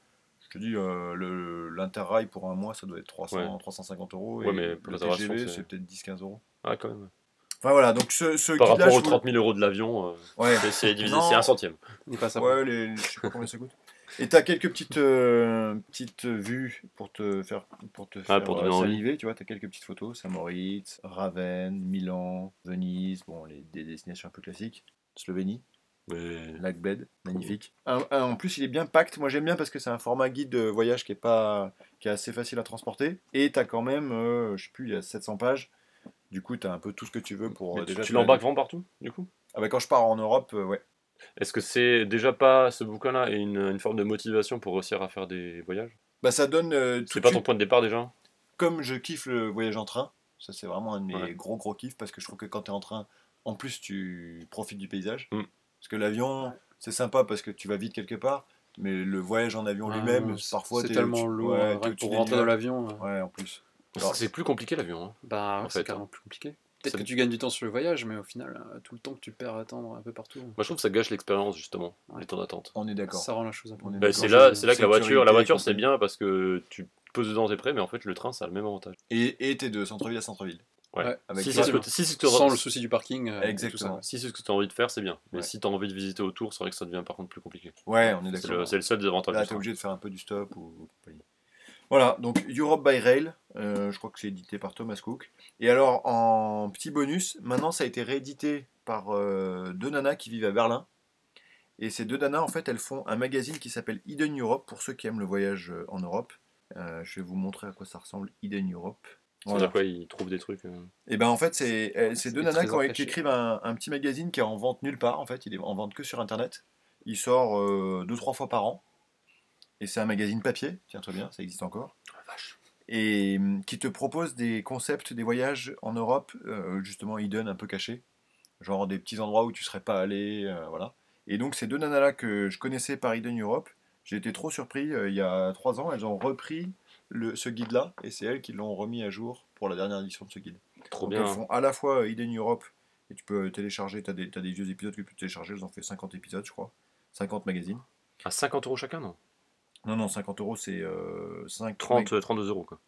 Je te dis, euh, le- l'interrail pour un mois, ça doit être 300, Ouais. 350 euros. Ouais, et mais pour le TGV, c'est- c'est peut-être 10-15 euros. Ah, quand même. Enfin voilà, donc ce, ce Par rapport je aux vous- 30 000 euros de l'avion, euh, Ouais. c'est- divisé, un centième. N'est pas ça. Ouais, les, je sais pas combien ça coûte. Et t'as quelques petites, euh, petites vues pour te faire, pour te faire Ah, pour donner euh, saliver, tu vois, t'as quelques petites photos, Saint-Moritz, Ravenne, Milan, Venise, bon, les, des destinations un peu classiques, Slovénie, Mais... Lac Bled, magnifique. Un- un- en plus, il est bien packed, moi j'aime bien parce que c'est un format guide de voyage qui est, pas, qui est assez facile à transporter, et t'as quand même, euh, je sais plus, il y a 700 pages, du coup t'as un peu tout ce que tu veux pour Mais euh, tu, déjà... tu l'embarques vraiment partout, du coup? Ah bah quand je pars en Europe, euh, ouais. Est-ce que c'est déjà pas ce bouquin-là et une, une forme de motivation pour réussir à faire des voyages? Bah ça donne euh, C'est pas ton point de départ déjà? Comme je kiffe le voyage en train, ça c'est vraiment un de mes Ouais. gros gros kiffs parce que je trouve que quand tu es en train, en plus tu profites du paysage. Mm. Parce que l'avion, c'est sympa parce que tu vas vite quelque part, mais le voyage en avion Ouais, lui-même, parfois c'est tellement au-dessus- lourd. ouais, au-dessus pour rentrer dans l'avion. euh, Ouais, en plus. Alors- C'est plus compliqué l'avion. hein. Bah, c'est fait, carrément plus compliqué. Peut-être Ça- que tu gagnes du temps sur le voyage, mais au final, euh, tout le temps que tu perds à attendre un peu partout, Moi je trouve que ça gâche l'expérience justement, Ouais. les temps d'attente. On est d'accord. ça rend la chose un Bah, c'est là, c'est là que la voiture, la voiture c'est bien parce que tu te poses dedans, t'es prêt, mais en fait le train ça a le même avantage. Et et t'es de centre-ville à centre-ville. Ouais. Ouais, avec si ce que, Sans le souci du parking. euh, Exactement. tout ça. si c'est ce que tu as envie de faire, c'est bien. Mais Ouais. si tu as envie de visiter autour, c'est vrai que ça devient par contre plus compliqué. Ouais, on est d'accord. le, c'est le seul désavantage. Là, obligé de faire un peu du stop ou. Voilà, donc Europe by Rail, euh, je crois que c'est édité par Thomas Cook. Et alors, en petit bonus, maintenant ça a été réédité par euh, deux nanas qui vivent à Berlin. Et ces deux nanas, en fait, elles font un magazine qui s'appelle Hidden Europe, pour ceux qui aiment le voyage euh, en Europe. Euh, je vais vous montrer à quoi ça ressemble, Hidden Europe. Voilà. dire quoi Ils trouvent des trucs. Et ben en fait, c'est euh, ces deux nanas qui, écrivent un, un petit magazine qui est en vente nulle part. En fait, il est en vente que sur Internet. Il sort deux trois fois par an. Et c'est un magazine papier, tiens-toi bien, ça existe encore. Et hum, qui te propose des concepts des voyages en Europe, euh, justement hidden, un peu cachés. Genre des petits endroits où tu serais pas allé, euh, voilà. Et donc ces deux nanas-là que je connaissais par Hidden Europe, j'ai été trop surpris. euh, il y a trois ans, elles ont repris le, ce guide-là. Et c'est elles qui l'ont remis à jour pour la dernière édition de ce guide. Trop Donc bien. elles font à la fois euh, Hidden Europe, et tu peux télécharger, tu as, des vieux épisodes que tu peux télécharger, elles ont fait 50 épisodes, je crois. 50 magazines. À 50 euros chacun, non? Non, non, 50 euros, c'est euh, 5 30, euh, 32 euros quoi.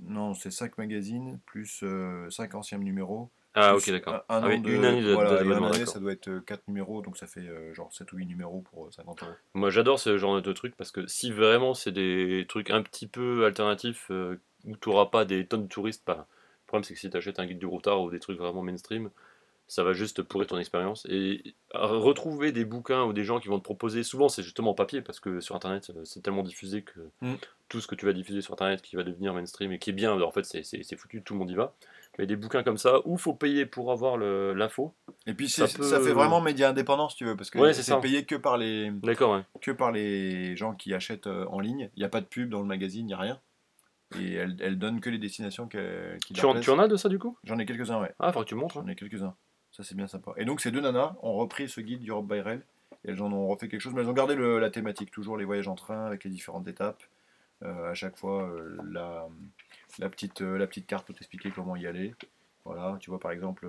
Non, c'est 5 magazines, plus 5 anciens numéros. Ah ok d'accord. Un, Ah oui, de, une année de- voilà, d'abonnement, une année, ça doit être 4 numéros, donc ça fait euh, genre 7 ou 8 numéros pour euh, 50 euros. Moi j'adore ce genre de trucs parce que si vraiment c'est des trucs un petit peu alternatifs euh, où tu n'auras pas des tonnes de touristes, bah, le problème c'est que si tu achètes un guide du routard ou des trucs vraiment mainstream, ça va juste pourrir ton expérience. Et retrouver des bouquins ou des gens qui vont te proposer, souvent c'est justement en papier parce que sur internet c'est tellement diffusé que Mm. tout ce que tu vas diffuser sur internet qui va devenir mainstream et qui est bien, en fait c'est foutu, tout le monde y va. Mais des bouquins comme ça où faut payer pour avoir l'info, Et puis Ça fait vraiment média indépendant si tu veux, parce que Ouais, c'est payé que par les ouais. que par les gens qui achètent euh, en ligne. Il n'y a pas de pub dans le magazine, il n'y a rien. Et elle, elle donne que les destinations que- qui Tu en, tu en as de ça du coup? J'en ai quelques-uns, ouais. Ah, faut que tu montres. J'en ai quelques-uns. C'est bien sympa. Et donc, ces deux nanas ont repris ce guide Europe by Rail. Et elles en ont refait quelque chose, mais elles ont gardé la thématique, toujours les voyages en train avec les différentes étapes. Euh, à chaque fois, euh, la, la, petite, euh, la petite carte pour t'expliquer comment y aller. Voilà, tu vois, par exemple,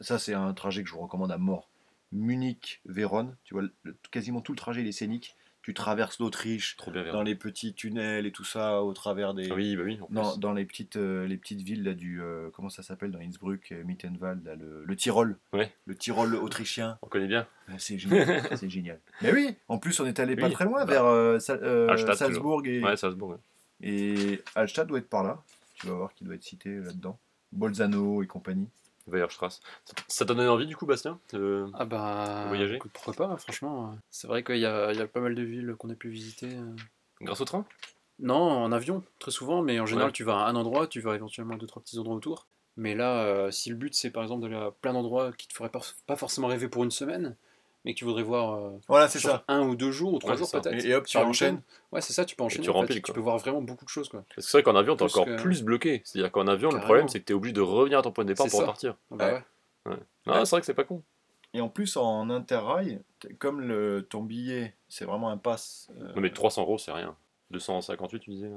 ça, c'est un trajet que je vous recommande à mort. Munich-Vérone, tu vois, quasiment tout le trajet, est scénique. Tu traverses l'Autriche dans les petits tunnels et tout ça, au travers des, Ah oui, bah oui. dans, dans les petites euh, les petites villes là du euh, comment ça s'appelle dans Innsbruck, euh, Mittenwald, là, le, le Tyrol, Ouais. le Tyrol autrichien, On connaît bien. Euh, c'est génial, c'est génial. Mais oui, en plus on est allé pas très loin bah, vers euh, Sa- Salzbourg et, Ouais, Salzbourg. ouais. et Hallstatt doit être par là. Tu vas voir qu'il doit être cité là-dedans. Bolzano et compagnie. Weierstrass. Ça- t'a donné envie du coup, Bastien de- Ah bah, Voyager? écoute, pourquoi pas, franchement. C'est vrai qu'il y a, il y a pas mal de villes qu'on a pu visiter. euh. Grâce au train? Non, en avion, très souvent, mais en général, Ouais. tu vas à un endroit, tu vas éventuellement à deux, trois petits endroits autour. Mais là, euh, si le but c'est par exemple d'aller à plein d'endroits qui te feraient pas forcément rêver pour une semaine, mais que tu voudrais voir euh, Voilà, c'est sur ça. un ou deux jours ou trois Ouais, jours peut-être. Et, et hop, tu enchaînes. Ouais, c'est ça, tu peux enchaîner. tu en fait, remplis, et quoi. tu peux voir vraiment beaucoup de choses. Quoi. Parce que c'est vrai qu'en avion, t'es encore que- plus bloqué. C'est-à-dire qu'en avion, le problème, c'est que t'es obligé de revenir à ton point de départ pour ça. repartir. Ah bah Ouais. ouais. Ah, c'est vrai que c'est pas con. Et en plus en interrail, comme le, ton billet, c'est vraiment un pass. euh, Non, mais 300 euros, c'est rien. 258, tu disais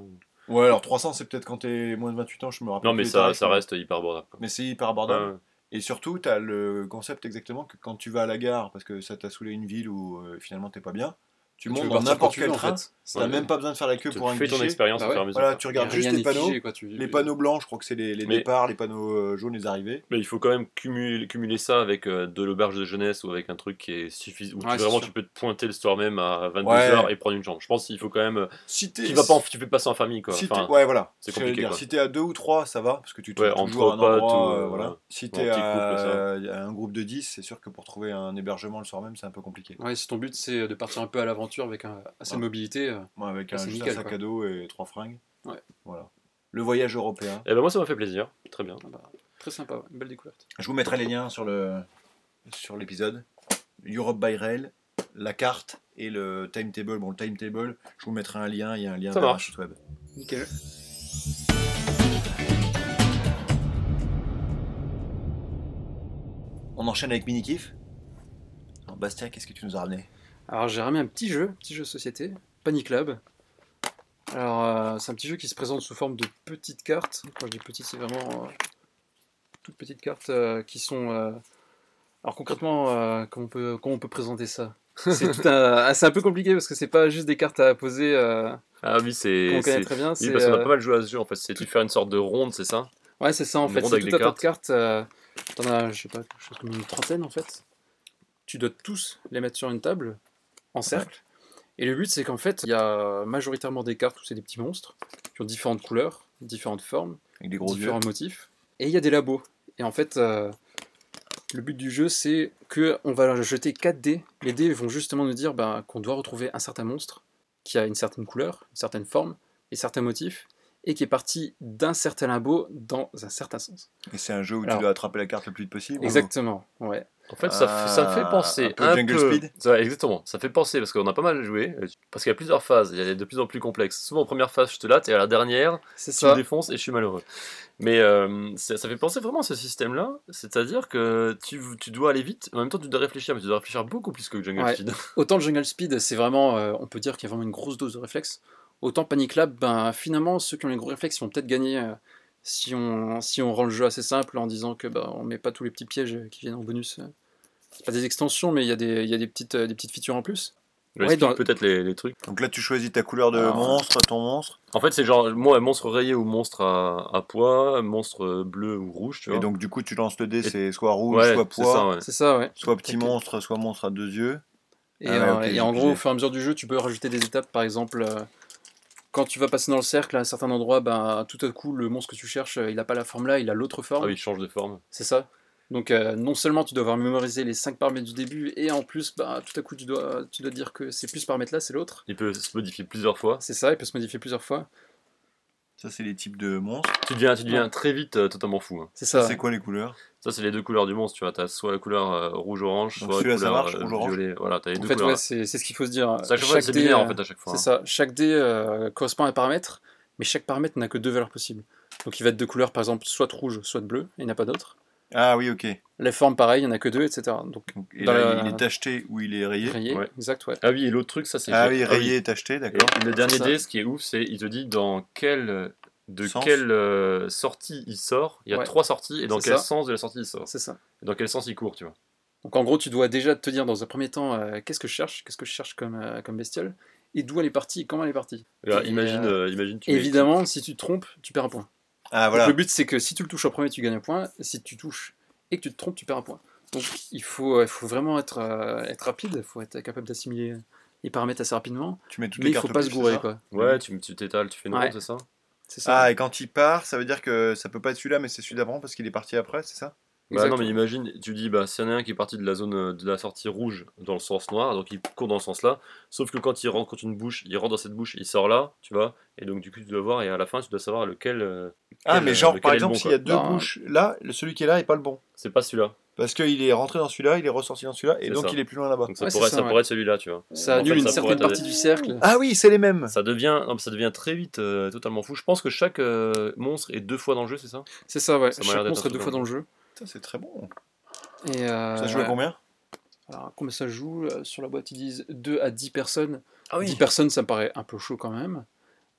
Ouais, alors 300 c'est peut-être quand t'es moins de 28 ans, je me rappelle. Non, mais ça, tarifs, ça reste hyper abordable. quoi. Mais c'est hyper abordable. Et surtout, tu as le concept exactement que quand tu vas à la gare, parce que ça t'a saoulé une ville où euh, finalement t'es pas bien, tu Tu montes dans n'importe tu quel en train, fait. t'as Ouais. même pas besoin de faire la queue Tu pour un fais ton guichet. expérience Bah au fur et à ouais. mesure. Voilà, tu regardes juste les panneaux. figé, quoi, tu- Les panneaux blancs, je crois que c'est les, les Mais- départs, les panneaux euh, jaunes, les arrivées. Mais il faut quand même cumuler, cumuler ça avec euh, de l'auberge de jeunesse ou avec un truc qui est suffisant. Où tu- Ouais, vraiment sûr. tu peux te pointer le soir même à 22h Ouais. et prendre une chambre. Je pense qu'il faut quand même. euh, Si t'es. Tu vas pas en- tu fais pas ça en famille quoi. si Enfin, ouais, voilà. c'est compliqué, dire. quoi. Si t'es à deux ou trois, ça va, parce que tu entre toujours un endroit. Si en t'es à, un groupe de 10, c'est sûr que pour trouver un hébergement le soir même, c'est un peu compliqué. Ouais, si ton but c'est de partir un peu à avec un, assez de mobilité, euh, Moi, avec Ah, un, c'est juste un nickel, sac quoi. à dos et trois fringues. Ouais. Voilà. Le voyage européen. Eh ben moi ça m'a fait plaisir. Très bien. ah bah, très sympa, ouais, une belle découverte. Je vous mettrai les liens sur le sur l'épisode. Europe by Rail, la carte et le timetable. Bon, le timetable, je vous mettrai un lien. Il y a un lien Ça vers un marche. site web. Nickel. On enchaîne avec mini kiff. Alors, Bastien, qu'est-ce que tu nous as ramené? Alors j'ai ramené un petit jeu, petit jeu de société, Panic Lab. Alors euh, c'est un petit jeu qui se présente sous forme de petites cartes. Quand je dis petites, c'est vraiment euh, toutes petites cartes euh, qui sont. Alors concrètement, comment, on peut, comment on peut présenter ça? C'est tout un... ah, c'est un peu compliqué parce que c'est pas juste des cartes à poser. Ah oui c'est. qu'on connaît très bien. Oui c'est, parce qu'on a pas mal joué à ce jeu en fait. C'est tu faire une sorte de ronde, c'est ça? Ouais, c'est ça en Une fait. C'est avec tout un tas de cartes. T'en as, je sais pas, quelque chose comme une trentaine en fait. Tu dois tous les mettre sur une table, en cercle. Et le but, c'est qu'en fait, il y a majoritairement des cartes où c'est des petits monstres qui ont différentes couleurs, différentes formes, Avec des gros yeux. différents motifs. Et il y a des labos. Et en fait, euh, le but du jeu, c'est que on va jeter 4 dés. Les dés vont justement nous dire bah, qu'on doit retrouver un certain monstre qui a une certaine couleur, une certaine forme et certains motifs, et qui est parti d'un certain labo dans un certain sens. Et c'est un jeu où Alors- tu dois attraper la carte le plus vite possible. ou- Exactement, ouais. En fait, ça, fait- ça me fait Ah, penser un peu Jungle Speed exactement. Ça fait penser parce qu'on a pas mal joué. euh, Parce qu'il y a plusieurs phases. Il y a de plus en plus complexes. Souvent, en première phase, je te latte et à la dernière, C'est tu me ça. défonces et je suis malheureux. Mais euh, ça, ça fait penser vraiment à ce système-là. C'est-à-dire que tu, tu dois aller vite. En même temps, tu dois réfléchir, mais tu dois réfléchir beaucoup plus que Jungle Ouais. Speed. Autant le Jungle Speed, c'est vraiment, euh, on peut dire qu'il y a vraiment une grosse dose de réflexe. Autant Panic Lab, ben, finalement, ceux qui ont les gros réflexes vont peut-être gagner euh, si, on, si on rend le jeu assez simple en disant que ben, on met pas tous les petits pièges qui viennent en bonus. euh. C'est pas des extensions, mais il y a des, il y a des, petites, euh, des petites features en plus. Ouais, dans- peut-être les, les trucs. Donc là, tu choisis ta couleur de Alors- monstre, ton monstre. En fait, c'est genre moi, monstre rayé ou monstre à, à poids, monstre bleu ou rouge, tu vois. Et donc, du coup, tu lances le dé, Et- c'est soit rouge, ouais, soit c'est poids, ça, ouais. C'est ça, ouais. soit petit monstre, soit monstre à deux yeux. Et, Ah euh, et en gros, au fur et à mesure du jeu, tu peux rajouter des étapes. Par exemple, euh, quand tu vas passer dans le cercle à un certain endroit, ben, tout à coup, le monstre que tu cherches, euh, il n'a pas la forme là, il a l'autre forme. Ah oui, il change de forme. C'est ça. Donc euh, non seulement tu dois avoir mémorisé les 5 paramètres du début, et en plus, bah, tout à coup, tu dois, tu dois dire que c'est plus ce paramètre là, c'est l'autre. Il peut se modifier plusieurs fois. C'est ça, il peut se modifier plusieurs fois. Ça, c'est les types de monstres. Tu deviens, tu deviens très vite euh, totalement fou. hein. C'est ça. C'est quoi les couleurs? Ça, c'est les deux couleurs du monstre. Tu vois, t'as soit la couleur euh, rouge-orange, Donc soit la celui-là, ça couleur marche, euh, rouge-orange violet. Voilà, t'as les En deux fait, couleurs. ouais, c'est c'est ce qu'il faut se dire. C'est à chaque fois, c'est dé, binaire euh, en fait à chaque fois. C'est hein. ça. Chaque dé euh, correspond à un paramètre, mais chaque paramètre n'a que deux valeurs possibles. Donc il va être de couleur, par exemple, soit rouge, soit bleu, il n'y en a pas d'autre. Ah oui, ok. Les formes, pareil, il n'y en a que deux, etc. Donc Donc, et Dans là, la- il est tacheté ou il est rayé. rayé, Ouais. exact, ouais. Ah oui, et l'autre truc, ça c'est. Ah oui, rayé et tacheté, Et d'accord. le dernier dé, ce qui est ouf, c'est il te dit dans quelle de Sens. quelle euh, sortie il sort. Il y a Ouais. trois sorties et dans quel ça. sens de la sortie il sort. C'est ça. Et dans quel sens il court, tu vois. Donc en gros, tu dois déjà te dire dans un premier temps euh, qu'est-ce que je cherche, qu'est-ce que je cherche comme, euh, comme bestiole, et d'où elle est partie, et comment elle est partie. Et, imagine, imagine tu mets- Évidemment, si tu te trompes, tu perds un point. Ah Donc, le but, c'est que si tu le touches en premier, tu gagnes un point. Si tu touches et que tu te trompes, tu perds un point. Donc il faut, il faut vraiment être, euh, être rapide, il faut être capable d'assimiler les paramètres assez rapidement. Tu mets toutes Mais les il faut pas se gourer, quoi. Ouais, tu tu t'étales, tu fais une Ouais. ronde, c'est ça C'est ça. Ah, et quand il part, ça veut dire que ça peut pas être celui-là, mais c'est celui d'avant parce qu'il est parti après, c'est ça Bah non, Exactement. mais imagine, tu dis, bah, s'il y en a un qui est parti de la zone euh, de la sortie rouge dans le sens noir, donc il court dans ce sens-là, sauf que quand il rentre contre une bouche, il rentre dans cette bouche, il sort là, tu vois, et donc du coup tu dois voir, et à la fin tu dois savoir lequel. euh, Ah, mais euh, genre, par exemple, bon, s'il y a deux Non. bouches là, celui qui est là est pas le bon. C'est pas celui-là. Parce qu'il est rentré dans celui-là, il est ressorti dans celui-là, et donc ça. il est plus loin là-bas. Ça, Ouais, pourrait, ça, ça ouais. pourrait être celui-là, tu vois. Ça En annule fait, une ça certaine partie du cercle. Ah oui, c'est les mêmes Ça devient, non, ça devient très vite euh, totalement fou. Je pense que chaque euh, monstre est deux fois dans le jeu, c'est ça? C'est ça, ouais. Chaque monstre est deux fois dans dans le jeu. C'est très bon. Et, euh, Ça joue à combien? Alors, comment ça joue? Euh, Sur la boîte, ils disent 2 à 10 personnes. Ah 10 personnes, ça me paraît un peu chaud quand même.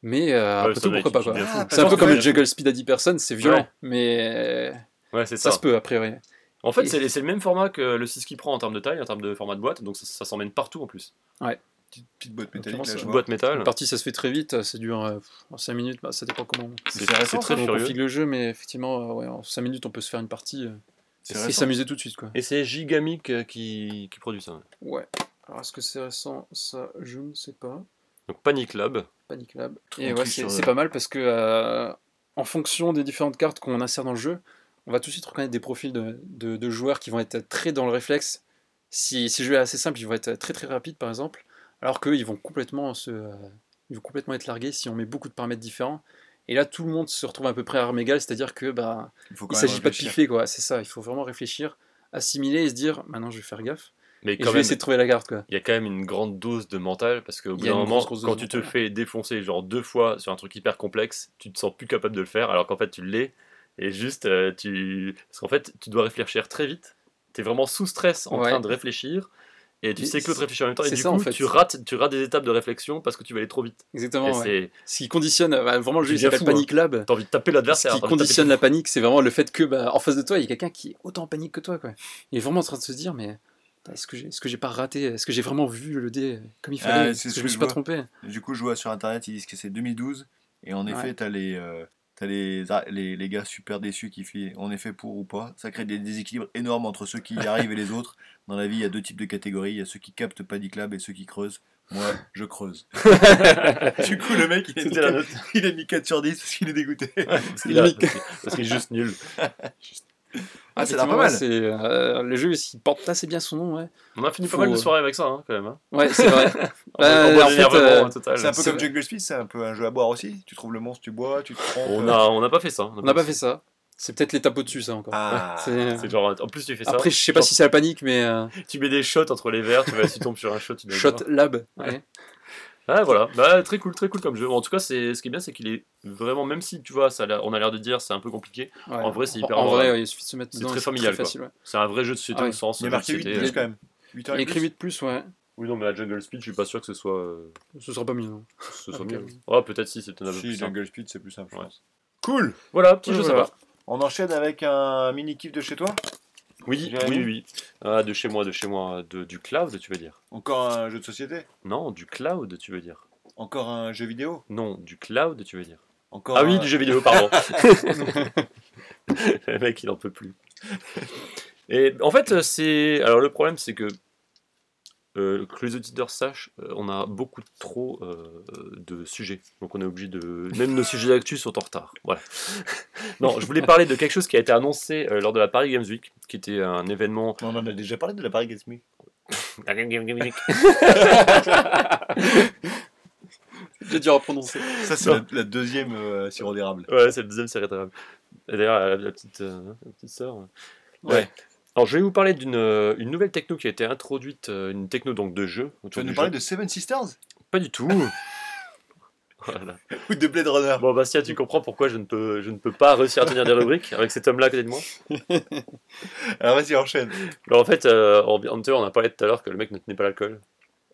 Mais euh, Ouais, après tout, pourquoi être pas quoi. Ah, C'est un peu comme le Juggle Speed à 10 personnes, c'est violent. Ouais. Mais Ouais, ça. ça. se peut a priori. En fait, Et- c'est le même format que le 6 qui prend en termes de taille, en termes de format de boîte, donc ça, ça s'emmène partout en plus. Petite, petite boîte métallique, là, Une boîte métal. Une partie, ça se fait très vite, ça dure 5 minutes, bah, ça dépend comment C'est C'est c'est très on configure le jeu, mais effectivement, euh, ouais, en 5 minutes, on peut se faire une partie euh, C'est et récent. s'amuser tout de suite. quoi. Et c'est Gigamic euh, qui, qui produit ça. Ouais. Alors, est-ce que c'est récent? Ça, je ne sais pas. Donc Panic Lab. Panic Lab. Et ouais, c'est sur c'est pas mal parce que euh, en fonction des différentes cartes qu'on insère dans le jeu, on va tout de suite reconnaître des profils de, de- de joueurs qui vont être très dans le réflexe. Si, si le jeu est assez simple, ils vont être très très rapides par exemple, alors qu'eux ils vont complètement se, euh, ils vont complètement être largués si on met beaucoup de paramètres différents. Et là, tout le monde se retrouve à peu près à armes égales, c'est-à-dire que bah, Il quand s'agit pas de piffer quoi. C'est ça, il faut vraiment réfléchir, assimiler et se dire maintenant je vais faire gaffe Mais et je quand vais même, essayer de trouver la quoi. il y a quand même une grande dose de mental parce qu'au bout d'un moment, grosse, grosse dose quand tu te mental. fais défoncer genre deux fois sur un truc hyper complexe, tu te sens plus capable de le faire alors qu'en fait tu l'es et juste euh, tu. Parce qu'en fait, tu dois réfléchir très vite. Tu es vraiment sous stress en Ouais. train de réfléchir et tu Et sais que l'autre réfléchit en même temps et du ça, coup en fait. tu, rates, tu rates des étapes de réflexion parce que tu vas aller trop vite. Exactement. et ouais. c'est. Ce qui conditionne, bah, vraiment le jeu s'appelle hein. Panic Lab. T'as envie de taper Ce l'adversaire. qui de taper conditionne la panique, c'est vraiment le fait que bah, en face de toi, il y a quelqu'un qui est autant en panique que toi. Quoi. Il est vraiment en train de se dire, mais putain, est-ce que j'ai, que j'ai pas raté Est-ce que j'ai vraiment vu le dé comme il fallait? Ah, Est-ce que ce je me suis pas vois. trompé? Du coup, je vois sur internet, ils disent que c'est 2012. Et en effet, Ouais. t'as les, euh, t'as les, les, les gars super déçus qui font on est fait pour ou pas. Ça crée des déséquilibres énormes entre ceux qui y arrivent et les autres. Dans la vie, il y a deux types de catégories. Il y a ceux qui captent Panic Lab et ceux qui creusent. Moi, je creuse. du coup, le mec, il a, mis la 4, note. il a mis 4 sur 10 parce qu'il est dégoûté. Parce qu'il a- parce qu'il- est juste nul. Ah, c'est pas mal. ouais, euh, le jeu, il porte assez bien son nom. Ouais, On a fini Faut- pas mal de soirées avec ça, hein, quand même. hein. ouais c'est vrai. En Euh, euh. C'est un peu comme. Jungle Speed, c'est un peu un jeu à boire aussi. Tu trouves le monstre, tu bois, tu te trompes. On a, on n'a pas fait ça. on n'a pas fait ça. C'est peut-être l'étape au-dessus, ça encore. Ah, C'est- C'est genre, en plus tu fais ça. Après, je sais pas genre- si c'est la panique, mais euh, Tu mets des shots entre les verres, tu vois, si tu tombes sur un shot, tu Shot voir. Lab. ouais. Ah voilà, bah, très cool, très cool comme jeu. En tout cas, c'est ce qui est bien, c'est qu'il est vraiment, même si tu vois, ça a on a l'air de dire c'est un peu compliqué, Ouais. En vrai, c'est hyper En, en vrai, ouais, il suffit de se mettre C'est très familial, ouais. c'est un vrai jeu de société Ah ouais. au sens. Il y a jeu de marqué 8 société. plus quand même. 8 Il écrit 8 plus, ouais. Oui, non, mais la Jungle Speed, je suis pas sûr que ce soit, euh, Ce sera pas mieux. non. ce Ok. mieux. Oh, peut-être si c'était un peu Si, plus simple. Jungle Speed, c'est plus simple, je Ouais. pense. Cool Voilà, petit Ouais, jeu sympa. On enchaîne avec un mini kiff de chez toi Oui, oui, oui. Ah, de chez moi, de chez moi, de, du cloud, tu veux dire Encore un jeu de société Non, du cloud, tu veux dire Encore un jeu vidéo Non, du cloud, tu veux dire Encore Ah oui, un- du jeu vidéo, pardon. le mec, il en peut plus. Et en fait, c'est. Alors, le problème, c'est que. Euh, que les auditeurs sachent, euh, on a beaucoup trop euh, de sujets. Donc, on est obligé de. Même nos sujets d'actu sont en retard. Voilà. non, je voulais parler de quelque chose qui a été annoncé euh, lors de la Paris Games Week, qui était un événement. On en a déjà parlé de la Paris Games Week. J'ai dû reprononcer. Ça, c'est la, la deuxième euh, sirop d'érable. Ouais, c'est le deuxième série d'érable. Et D'ailleurs, la, la petite, euh, la petite sœur. Ouais. Alors, je vais vous parler d'une euh, une nouvelle techno qui a été introduite, euh, une techno donc de jeu. Tu vas nous parler jeu. de Seven Sisters? Pas du tout. Voilà. ou de Blade Runner Bon, Bastien, tu comprends pourquoi je ne peux, je ne peux pas réussir à tenir des rubriques avec cet homme-là à côté de moi? Alors vas-y, enchaîne. Alors, en fait, euh, en on a parlé tout à l'heure que le mec ne tenait pas l'alcool.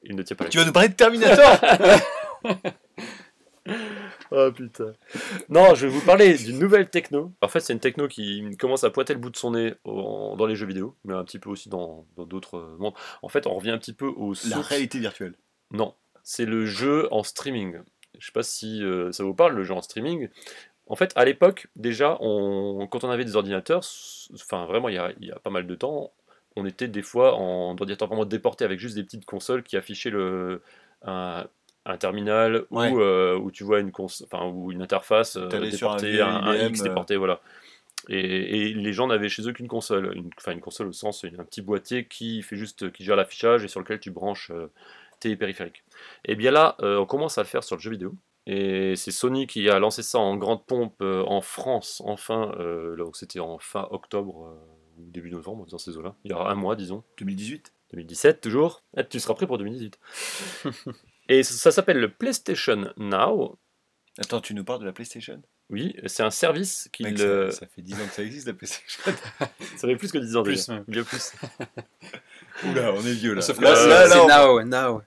Il ne tient pas Tu l'alcool. vas nous parler de Terminator? Oh putain. Non, je vais vous parler d'une nouvelle techno. En fait, c'est une techno qui commence à pointer le bout de son nez dans les jeux vidéo, mais un petit peu aussi dans dans d'autres euh, mondes. En fait, on revient un petit peu au La réalité virtuelle. Non, c'est le jeu en streaming. Je sais pas si euh, ça vous parle, le jeu en streaming. En fait, à l'époque, déjà, on, quand on avait des ordinateurs, s- enfin vraiment, il y a, il y a pas mal de temps, on était des fois en ordinateur vraiment déporté avec juste des petites consoles qui affichaient le, un, un terminal Ouais. ou euh, où tu vois une, cons- enfin, ou une interface euh, un déportée, un, un IBM, X euh. déporté, voilà. Et, et les gens n'avaient chez eux qu'une console, enfin une console au sens, un petit boîtier qui fait juste, qui gère l'affichage et sur lequel tu branches euh, tes périphériques. Et bien là, euh, on commence à le faire sur le jeu vidéo. Et c'est Sony qui a lancé ça en grande pompe en France, enfin, donc c'était en fin octobre ou début novembre, dans ces eaux-là, il y a un mois, disons. 2018 2017 toujours. Ah, tu seras prêt pour 2018. Et ça, ça s'appelle le PlayStation Now. Attends, tu nous parles de la PlayStation? Oui, c'est un service qui Mec, le... ça, ça fait 10 ans que ça existe la PlayStation. Ça fait plus que 10 ans Plus, déjà. même. Bien plus. Oula, on est vieux là. Sauf que Là, là, là, c'est là, on- now, now.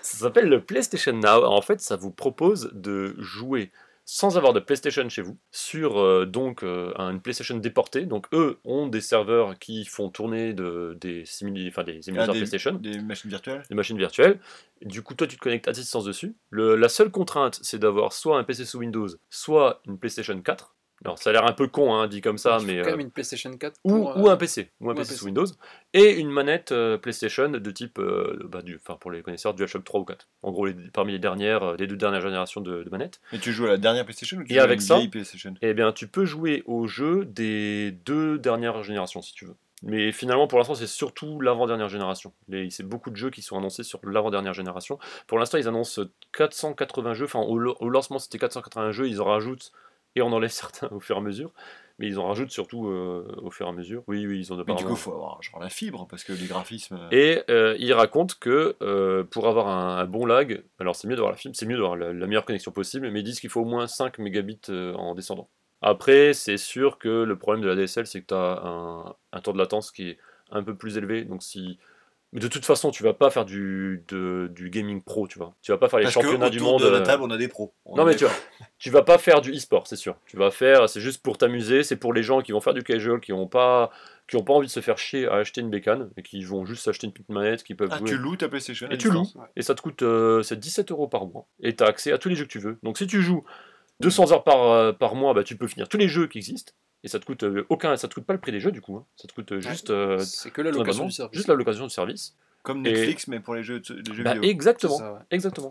Ça s'appelle le PlayStation Now. En fait, ça vous propose de jouer sans avoir de PlayStation chez vous sur euh, donc euh, une PlayStation déportée. Donc eux ont des serveurs qui font tourner de, des, simili- enfin, des Ah, émulateurs des, PlayStation. des machines virtuelles des machines virtuelles. Du coup, toi, tu te connectes à distance dessus. Le- la seule contrainte, c'est d'avoir soit un PC sous Windows, soit une PlayStation 4. Alors, ça a l'air un peu con, hein, dit comme ça, Il faut mais. quand euh, même une PlayStation 4 ou, pour, ou euh, un PC, ou un ou un PC, PC. sous Windows, et une manette euh, PlayStation de type, euh, bah, du, enfin pour les connaisseurs, DualShock 3 ou 4. En gros, les- parmi les dernières, les deux dernières générations de, de manettes. Mais tu joues à la dernière PlayStation ou tu Et joues avec à une ça vieille PlayStation? Eh bien, tu peux jouer au jeu des deux dernières générations si tu veux. Mais finalement, pour l'instant, c'est surtout l'avant-dernière génération. C'est beaucoup de jeux qui sont annoncés sur l'avant-dernière génération. Pour l'instant, ils annoncent 480 jeux. Enfin, au, au lancement, c'était 480 jeux. Ils en rajoutent et on enlève certains au fur et à mesure. Mais ils en rajoutent surtout euh, au fur et à mesure. Oui, oui, ils en ont Mais du coup, faut avoir genre la fibre parce que les graphismes. euh, Et euh, il raconte que euh, pour avoir un, un bon lag, alors c'est mieux d'avoir la fibre, c'est mieux d'avoir la, la meilleure connexion possible, mais ils disent qu'il faut au moins 5 mégabits en descendant. Après, c'est sûr que le problème de la DSL, c'est que tu as un, un temps de latence qui est un peu plus élevé. Donc si... Mais de toute façon, tu vas pas faire du, de- du gaming pro, tu vois. Tu vas pas faire les Parce que championnats du monde. de la euh, table, on a des pros. On non mais tu vois, tu vas pas faire du e-sport, c'est sûr. Tu vas faire, c'est juste pour t'amuser, c'est pour les gens qui vont faire du casual, qui ont pas, qui ont pas envie de se faire chier à acheter une bécane et qui vont juste acheter une petite manette, qui peuvent Ah, jouer. tu loues ta PlayStation Et tu Ouais. Et ça te coûte euh, c'est 17 euros par mois. Et tu as accès à tous les jeux que tu veux. Donc si tu joues 200 heures par, euh, par mois, bah, tu peux finir tous les jeux qui existent. Et ça te coûte euh, aucun, ça te coûte pas le prix des jeux du coup. hein. Ça te coûte euh, juste, C'est que la location du service. juste la location du service. Comme Et- Netflix, mais pour les jeux, les jeux Bah, vidéo. Exactement, ça, ouais. exactement.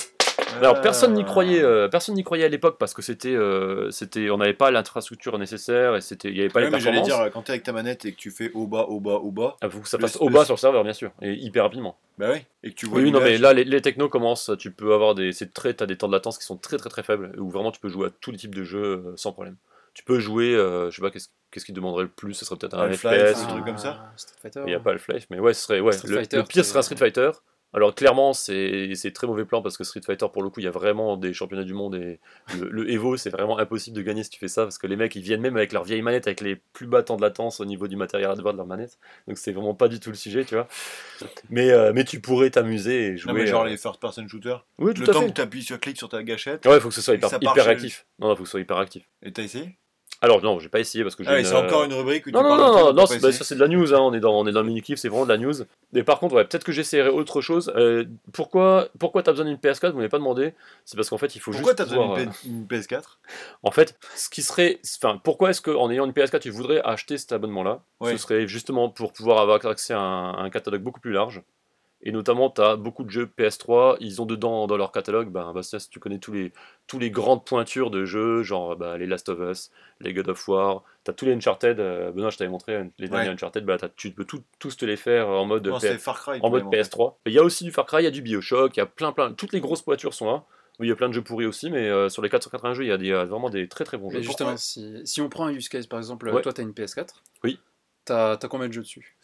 Alors personne n'y Ah. croyait, euh, personne n'y croyait à l'époque parce que c'était, euh, c'était, on n'avait pas l'infrastructure nécessaire et c'était, il n'y avait pas Ouais, les mais j'allais performances. dire, quand t'es avec ta manette et que tu fais au bas, au bas, au bas, Il faut que ça le- passe le- au bas sur le serveur bien sûr et hyper rapidement. bah oui, et que tu vois Oui, non mais là les, les technos commencent, tu peux avoir des, c'est très, t'as des temps de latence qui sont très très très faibles où vraiment tu peux jouer à tous les types de jeux euh, sans problème. Tu peux jouer, euh, je sais pas qu'est-ce, qu'est-ce qui demanderait le plus, ce serait peut-être un Half-Life, FPS. un truc comme ça. Ah. Il n'y a pas Half-Life, mais ouais, ce serait, ouais, Street le, Fighter, le pire serait un Street Fighter. Alors clairement, c'est très mauvais plan parce que Street Fighter, pour le coup, il y a vraiment des championnats du monde et le, le Evo, c'est vraiment impossible de gagner si tu fais ça parce que les mecs, ils viennent même avec leur vieille manette, avec les plus bas temps de latence au niveau du matériel à de leur manette. Donc c'est vraiment pas du tout le sujet, tu vois. Mais, euh, mais tu pourrais t'amuser et jouer. Non, mais genre euh, les first person shooters. Oui, tout Le à temps fait. que tu appuies sur clic sur ta gâchette, Ouais, il faut que ce soit hyper, actif. Non, il faut que ce soit hyper actif. et t'as essayé? Alors non, j'ai pas essayé parce que j'ai Ah, une, c'est euh, encore une rubrique où Non, tu non, non, non, non, t'as bah, ça c'est de la news, hein, on est dans, on est dans le mini-kiff, c'est vraiment de la news. Mais par contre, ouais, peut-être que j'essaierai autre chose. Euh, pourquoi pourquoi tu as besoin d'une PS4 Vous m'avez pas demandé. C'est parce qu'en fait, il faut Pourquoi juste. t'as besoin d'une euh, P- une PS4 En fait, ce qui serait. Enfin, pourquoi est-ce qu'en ayant une PS4, tu voudrais acheter cet abonnement-là? Ouais. Ce serait justement pour pouvoir avoir accès à un, à un catalogue beaucoup plus large. Et notamment, tu as beaucoup de jeux PS3, ils ont dedans dans leur catalogue, ben, Bastien, si tu connais tous les, tous les grandes pointures de jeux, genre bah, les Last of Us, les God of War, tu as tous les Uncharted, euh, Benoît, je t'avais montré euh, les derniers Ouais. Uncharted, t'as- tu peux tout- tous te les faire en mode, Non, P- c'est Far Cry. en mode vraiment. PS3. Il y a aussi du Far Cry, il y a du Bioshock, il y a plein, plein, toutes les grosses pointures sont là. Oui, il y a plein de jeux pourris aussi, mais euh, sur les 480 jeux, il y a, des, il y a vraiment des très très bons jeux. Mais justement, si, si on prend un use case, par exemple, Ouais. toi, tu as une PS4. Oui. T'as as combien de jeux dessus?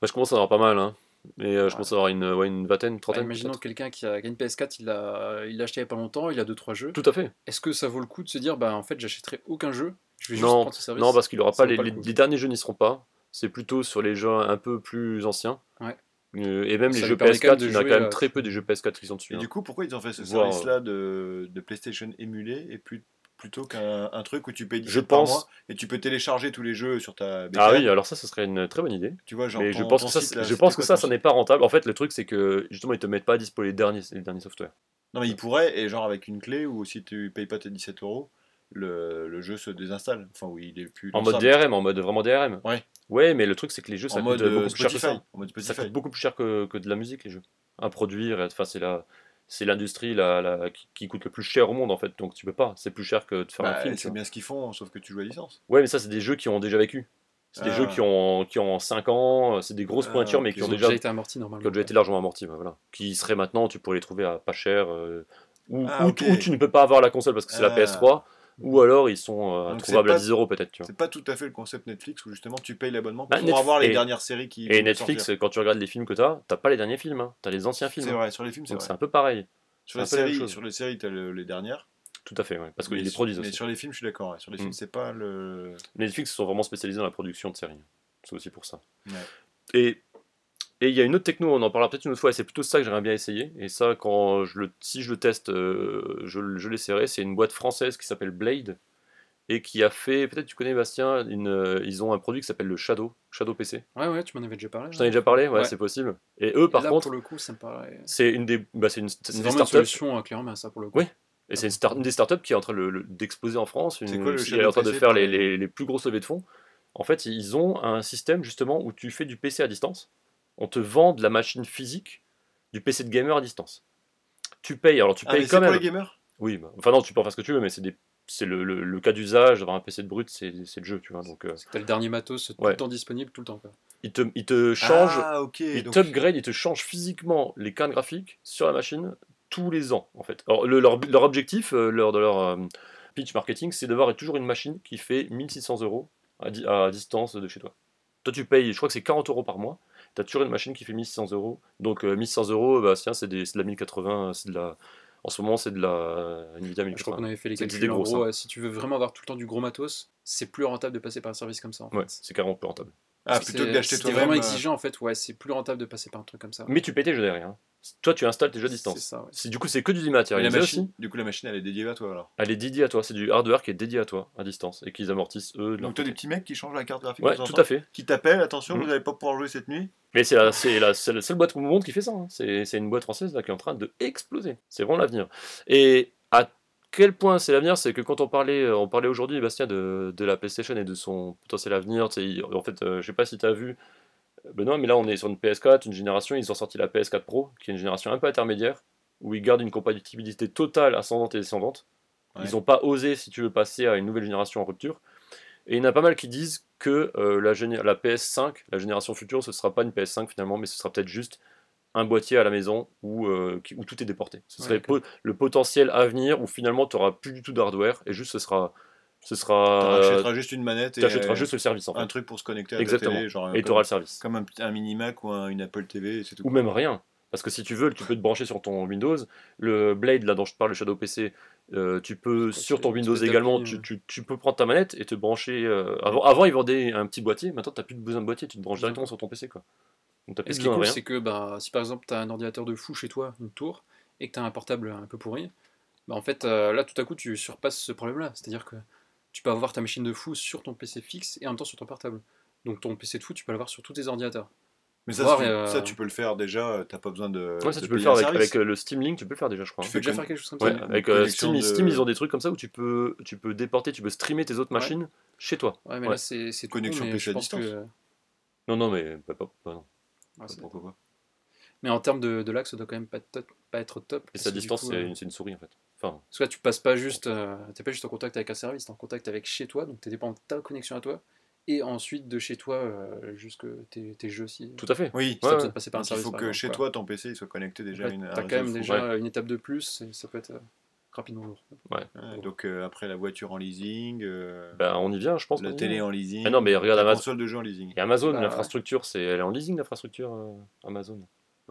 Bah, je commence à en avoir pas mal, hein. Mais euh, je Ouais. à avoir une, ouais, une vingtaine, une Bah, trentaine. Imaginons quelqu'un qui a, une PS4, il l'a il l'a acheté il y a pas longtemps, il a 2-3 jeux. Tout à fait. Est-ce que ça vaut le coup de se dire, bah en fait, j'achèterai aucun jeu Je vais juste Non, prendre ce service? Non, parce qu'il aura Ça pas les, pas le les- coup. les derniers jeux n'y seront pas. C'est plutôt sur les jeux un peu plus anciens. Ouais. Euh, et même Ça les jeux permet quand même PS4, de il y en a quand même euh, très peu des jeux PS4 qui sont dessus. Et hein. du coup, pourquoi ils ont fait ce Voir, service-là de, de PlayStation émulé et plus, plutôt qu'un un truc où tu payes 17 Je par pense- mois et tu peux télécharger tous les jeux sur ta Ah bécane oui, alors ça, ce serait une très bonne idée. Tu vois, genre mais je pense que ça, site, c'est- là, je c'était pense que quoi ça, n'est pas rentable. En fait, le truc, c'est que justement, ils te mettent pas à dispo les derniers, les derniers softwares. Non, mais il pourrait, et genre avec une clé, ou si tu payes pas tes 17 euros, le, le jeu se désinstalle. Enfin, oui, il est plus. En mode. DRM, en mode vraiment DRM. Ouais. Ouais, mais le truc, c'est que les jeux, ça En coûte euh, beaucoup plus cher que ça. En mode Ça coûte beaucoup plus cher que, que de la musique, les jeux. À produire, enfin, c'est la. C'est l'industrie la, la- qui, qui coûte le plus cher au monde en fait, donc tu peux pas. C'est plus cher que de faire un Bah, film. tu c'est bien ce qu'ils font, sauf que tu joues à licence. Ouais, mais ça, c'est des jeux qui ont déjà vécu. C'est des Ah. jeux qui ont, qui ont 5 ans, c'est des grosses Ah, pointures, mais qui ont ont déjà, été amortis normalement. qui ont déjà été largement amortis. bah, voilà. Qui seraient maintenant, tu pourrais les trouver à pas cher, euh, ou, Ah, ou- tu ne peux pas avoir la console parce que c'est la Ah. PS3, ou alors ils sont euh, trouvables à pas- 10 euros peut-être. C'est pas tout à fait le concept Netflix où justement tu payes l'abonnement Bah, pour avoir les et- dernières séries qui. Et Netflix, sortir. quand tu regardes les films que tu as, t'as pas les derniers films, hein. tu as les anciens films. C'est hein. vrai, sur les films, c'est vrai. c'est un peu pareil. Sur les peu séries, sur les séries, t'as le- les dernières. Tout à fait, ouais. parce mais qu'ils les produisent Mais aussi. sur les films, je suis d'accord. Sur les films, Mm. c'est pas le. Netflix sont vraiment spécialisés dans la production de séries. C'est aussi pour ça. Ouais. Et et il y a une autre techno, on en parlera peut-être une autre fois, et c'est plutôt ça que j'aimerais bien essayer. Et ça, quand je le, si je le teste, euh, je, je l'essaierai. C'est une boîte française qui s'appelle Blade et qui a fait, peut-être tu connais Bastien, une, euh, ils ont un produit qui s'appelle le Shadow, Shadow PC. Ouais, ouais, tu m'en avais déjà parlé. Je t'en ai déjà parlé, ouais, Ouais. c'est possible. Et eux, par Là, contre, pour le coup, ça me paraît. c'est une des, bah, c'est une, une une startups. solution euh, clairement, ça pour le coup. Oui. Et c'est une, start- une des startups qui est en train d'exploser en France. Une, quoi le elle est en train de faire les- les plus grosses levées de fonds. En fait, ils ont un système justement où tu fais du PC à distance. On te vend de la machine physique, du PC de gamer à distance. Tu payes, alors tu Ah, mais payes c'est quand pour même. les gamers? Oui, bah, enfin non, tu peux en faire ce que tu veux, mais c'est des- c'est le, le- le cas d'usage d'avoir un PC de brut, c'est c'est le jeu, tu vois. Donc, euh, C'est que t'as le dernier matos tout Ouais. le temps disponible, tout le temps. Quoi. il te, il te change, Ah, il donc- t'upgrade, il te change physiquement les cartes graphiques sur la machine tous les ans, en fait. Alors, le- leur, leur objectif, euh, leur, de leur euh, pitch marketing, c'est d'avoir toujours une machine qui fait 1600 euros à, di- à distance de chez toi. Toi, tu payes, je crois que c'est 40 euros par mois. Tu as toujours une machine qui fait 1600 euros. Donc, euh, 1600 euros, bah, tiens, c'est des- c'est de la 1080, c'est de la. En ce moment, c'est de la euh, Nvidia Je crois qu'on 1080. avait fait les C'est calculs. En gros, hein. euh, si tu veux vraiment avoir tout le temps du gros matos, c'est plus rentable de passer par un service comme ça. En Ouais, c'est carrément plus rentable. Ah, C'est- plutôt que d'acheter toi-même. vraiment euh, exigeant, en fait, ouais, c'est plus rentable de passer par un truc comme ça. Mais tu payes tes jeux derrière. Toi, tu installes tes jeux à C'est distance. ça, ouais. Si, du coup, c'est que du mais dématérialisé aussi. du coup, la machine, elle est dédiée à toi alors. Elle est dédiée à toi, c'est du hardware qui est dédié à toi, à distance, et qu'ils amortissent eux de leur Donc, t'as côté. des petits mecs qui changent la carte graphique Ouais, de temps en tout temps, à fait. Qui t'appellent, attention, Mhm. vous n'allez pas pouvoir jouer cette nuit. Mais c'est la, c'est la, c'est la seule boîte au monde qui fait ça. hein. C'est c'est une boîte française là, qui est en train de exploser. C'est vraiment l'avenir. Et à quel point c'est l'avenir C'est que quand on parlait, on parlait aujourd'hui, Bastien, de, de la PlayStation et de son potentiel avenir. tu sais, il- En fait, euh, je sais pas si tu as vu, Benoît, mais là on est sur une PS4, une génération. Ils ont sorti la PS4 Pro, qui est une génération un peu intermédiaire, où ils gardent une compatibilité totale ascendante et descendante. Ouais. Ils n'ont pas osé, si tu veux, passer à une nouvelle génération en rupture. Et il y en a pas mal qui disent que euh, la, géné- la PS5, la génération future, ce sera pas une PS5 finalement, mais ce sera peut-être juste un boîtier à la maison où, euh, qui- où tout est déporté. Ce Ouais, serait po- le potentiel à venir où finalement tu n'auras plus du tout d'hardware et juste ce sera. Ce Tu sera achèteras juste une manette et tu achèteras euh, juste le service en un fait. truc pour se connecter à Exactement. la télé, genre Et tu auras le service. comme un, un mini Mac ou un- une Apple TV, et c'est tout. Ou même rien. Parce que si tu veux, tu peux te brancher sur ton Windows. Le Blade, là dont je te parle, le Shadow PC, euh, tu peux, sur ton tu Windows également, tu, tu- tu peux prendre ta manette et te brancher. euh, avant, avant, ils vendaient un petit boîtier, maintenant, tu n'as plus besoin de boîtier, tu te branches directement sur ton PC. Quoi. Donc, tu Et plus ce qui est cool, c'est que bah, si par exemple tu as un ordinateur de fou chez toi, une tour, et que tu as un portable un peu pourri, bah, en fait euh, là tout à coup tu surpasses ce problème-là. C'est-à-dire que tu peux avoir ta machine de fou sur ton PC fixe et en même temps sur ton portable. Donc ton PC de fou, tu peux l'avoir sur tous tes ordinateurs. Mais ça, Voir, tu, euh, ça, tu peux le faire déjà, euh, t'as pas besoin de. Ouais, ça, de tu peux le faire avec, euh, le Steam Link, tu peux le faire déjà, je crois. Tu peux déjà faire quelque chose comme Ouais, ça. une avec euh, Steam, de- Steam, ils ont des trucs comme ça où tu peux, tu peux déporter, tu peux streamer tes autres Ouais. machines chez toi. Ouais, mais Ouais. là c'est Connexion PC à distance. que- Non, non, mais bah, pas- pas- non. ouais, c'est- Pourquoi pas Mais en termes de, de lag, ça doit quand même pas, top- pas être top. Et sa distance, coup, c'est euh, une, c'est une souris en fait. Enfin, Parce que là, tu passes pas juste, euh, t'es pas juste en contact avec un service, t'es en contact avec chez toi, donc t'es dépendant de ta connexion à toi, et ensuite de chez toi euh, jusque tes, tes jeux aussi. Tout à fait. Oui, Ça Ouais, a besoin ouais. de passer par un Donc, il faut que exemple, chez quoi. toi, ton PC il soit connecté déjà à Ouais, une. à un T'as quand même fou. déjà une étape de plus et ça peut être euh, rapidement lourd. Ouais, donc euh, après la voiture en leasing, euh, Ben, on y vient, je pense. la télé en leasing, Ah non, mais regarde la Amazon. console de jeu en leasing. Et Amazon, Bah, l'infrastructure, c'est elle est en leasing l'infrastructure euh, Amazon.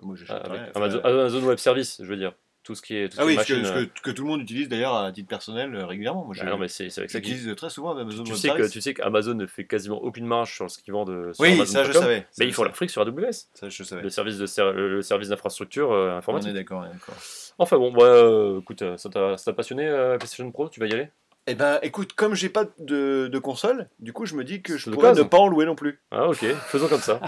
Moi, j'achète Ah. Amazon, Enfin, Amazon Web Service, je veux dire. Tout ce qui est, tout Ah oui, ce que, euh, que, que tout le monde utilise d'ailleurs à titre personnel euh, régulièrement. Moi, ah non, mais c'est j'utilise très souvent Amazon Tu Web sais, que, tu sais qu'Amazon ne fait quasiment aucune marge sur ce qu'ils vendent sur Oui, ça je savais. Mais ils font leur fric sur AWS, Ça je savais. le service de ser- le service d'infrastructure euh, informatique. on est d'accord. Enfin bon, euh, écoute, euh, ça t'a ça t'a passionné euh, PlayStation Pro? Tu vas y aller? Eh ben, écoute, comme j'ai pas de, de console, du coup, je me dis que je pourrais ne pas en louer non plus. Ah ok, faisons comme ça.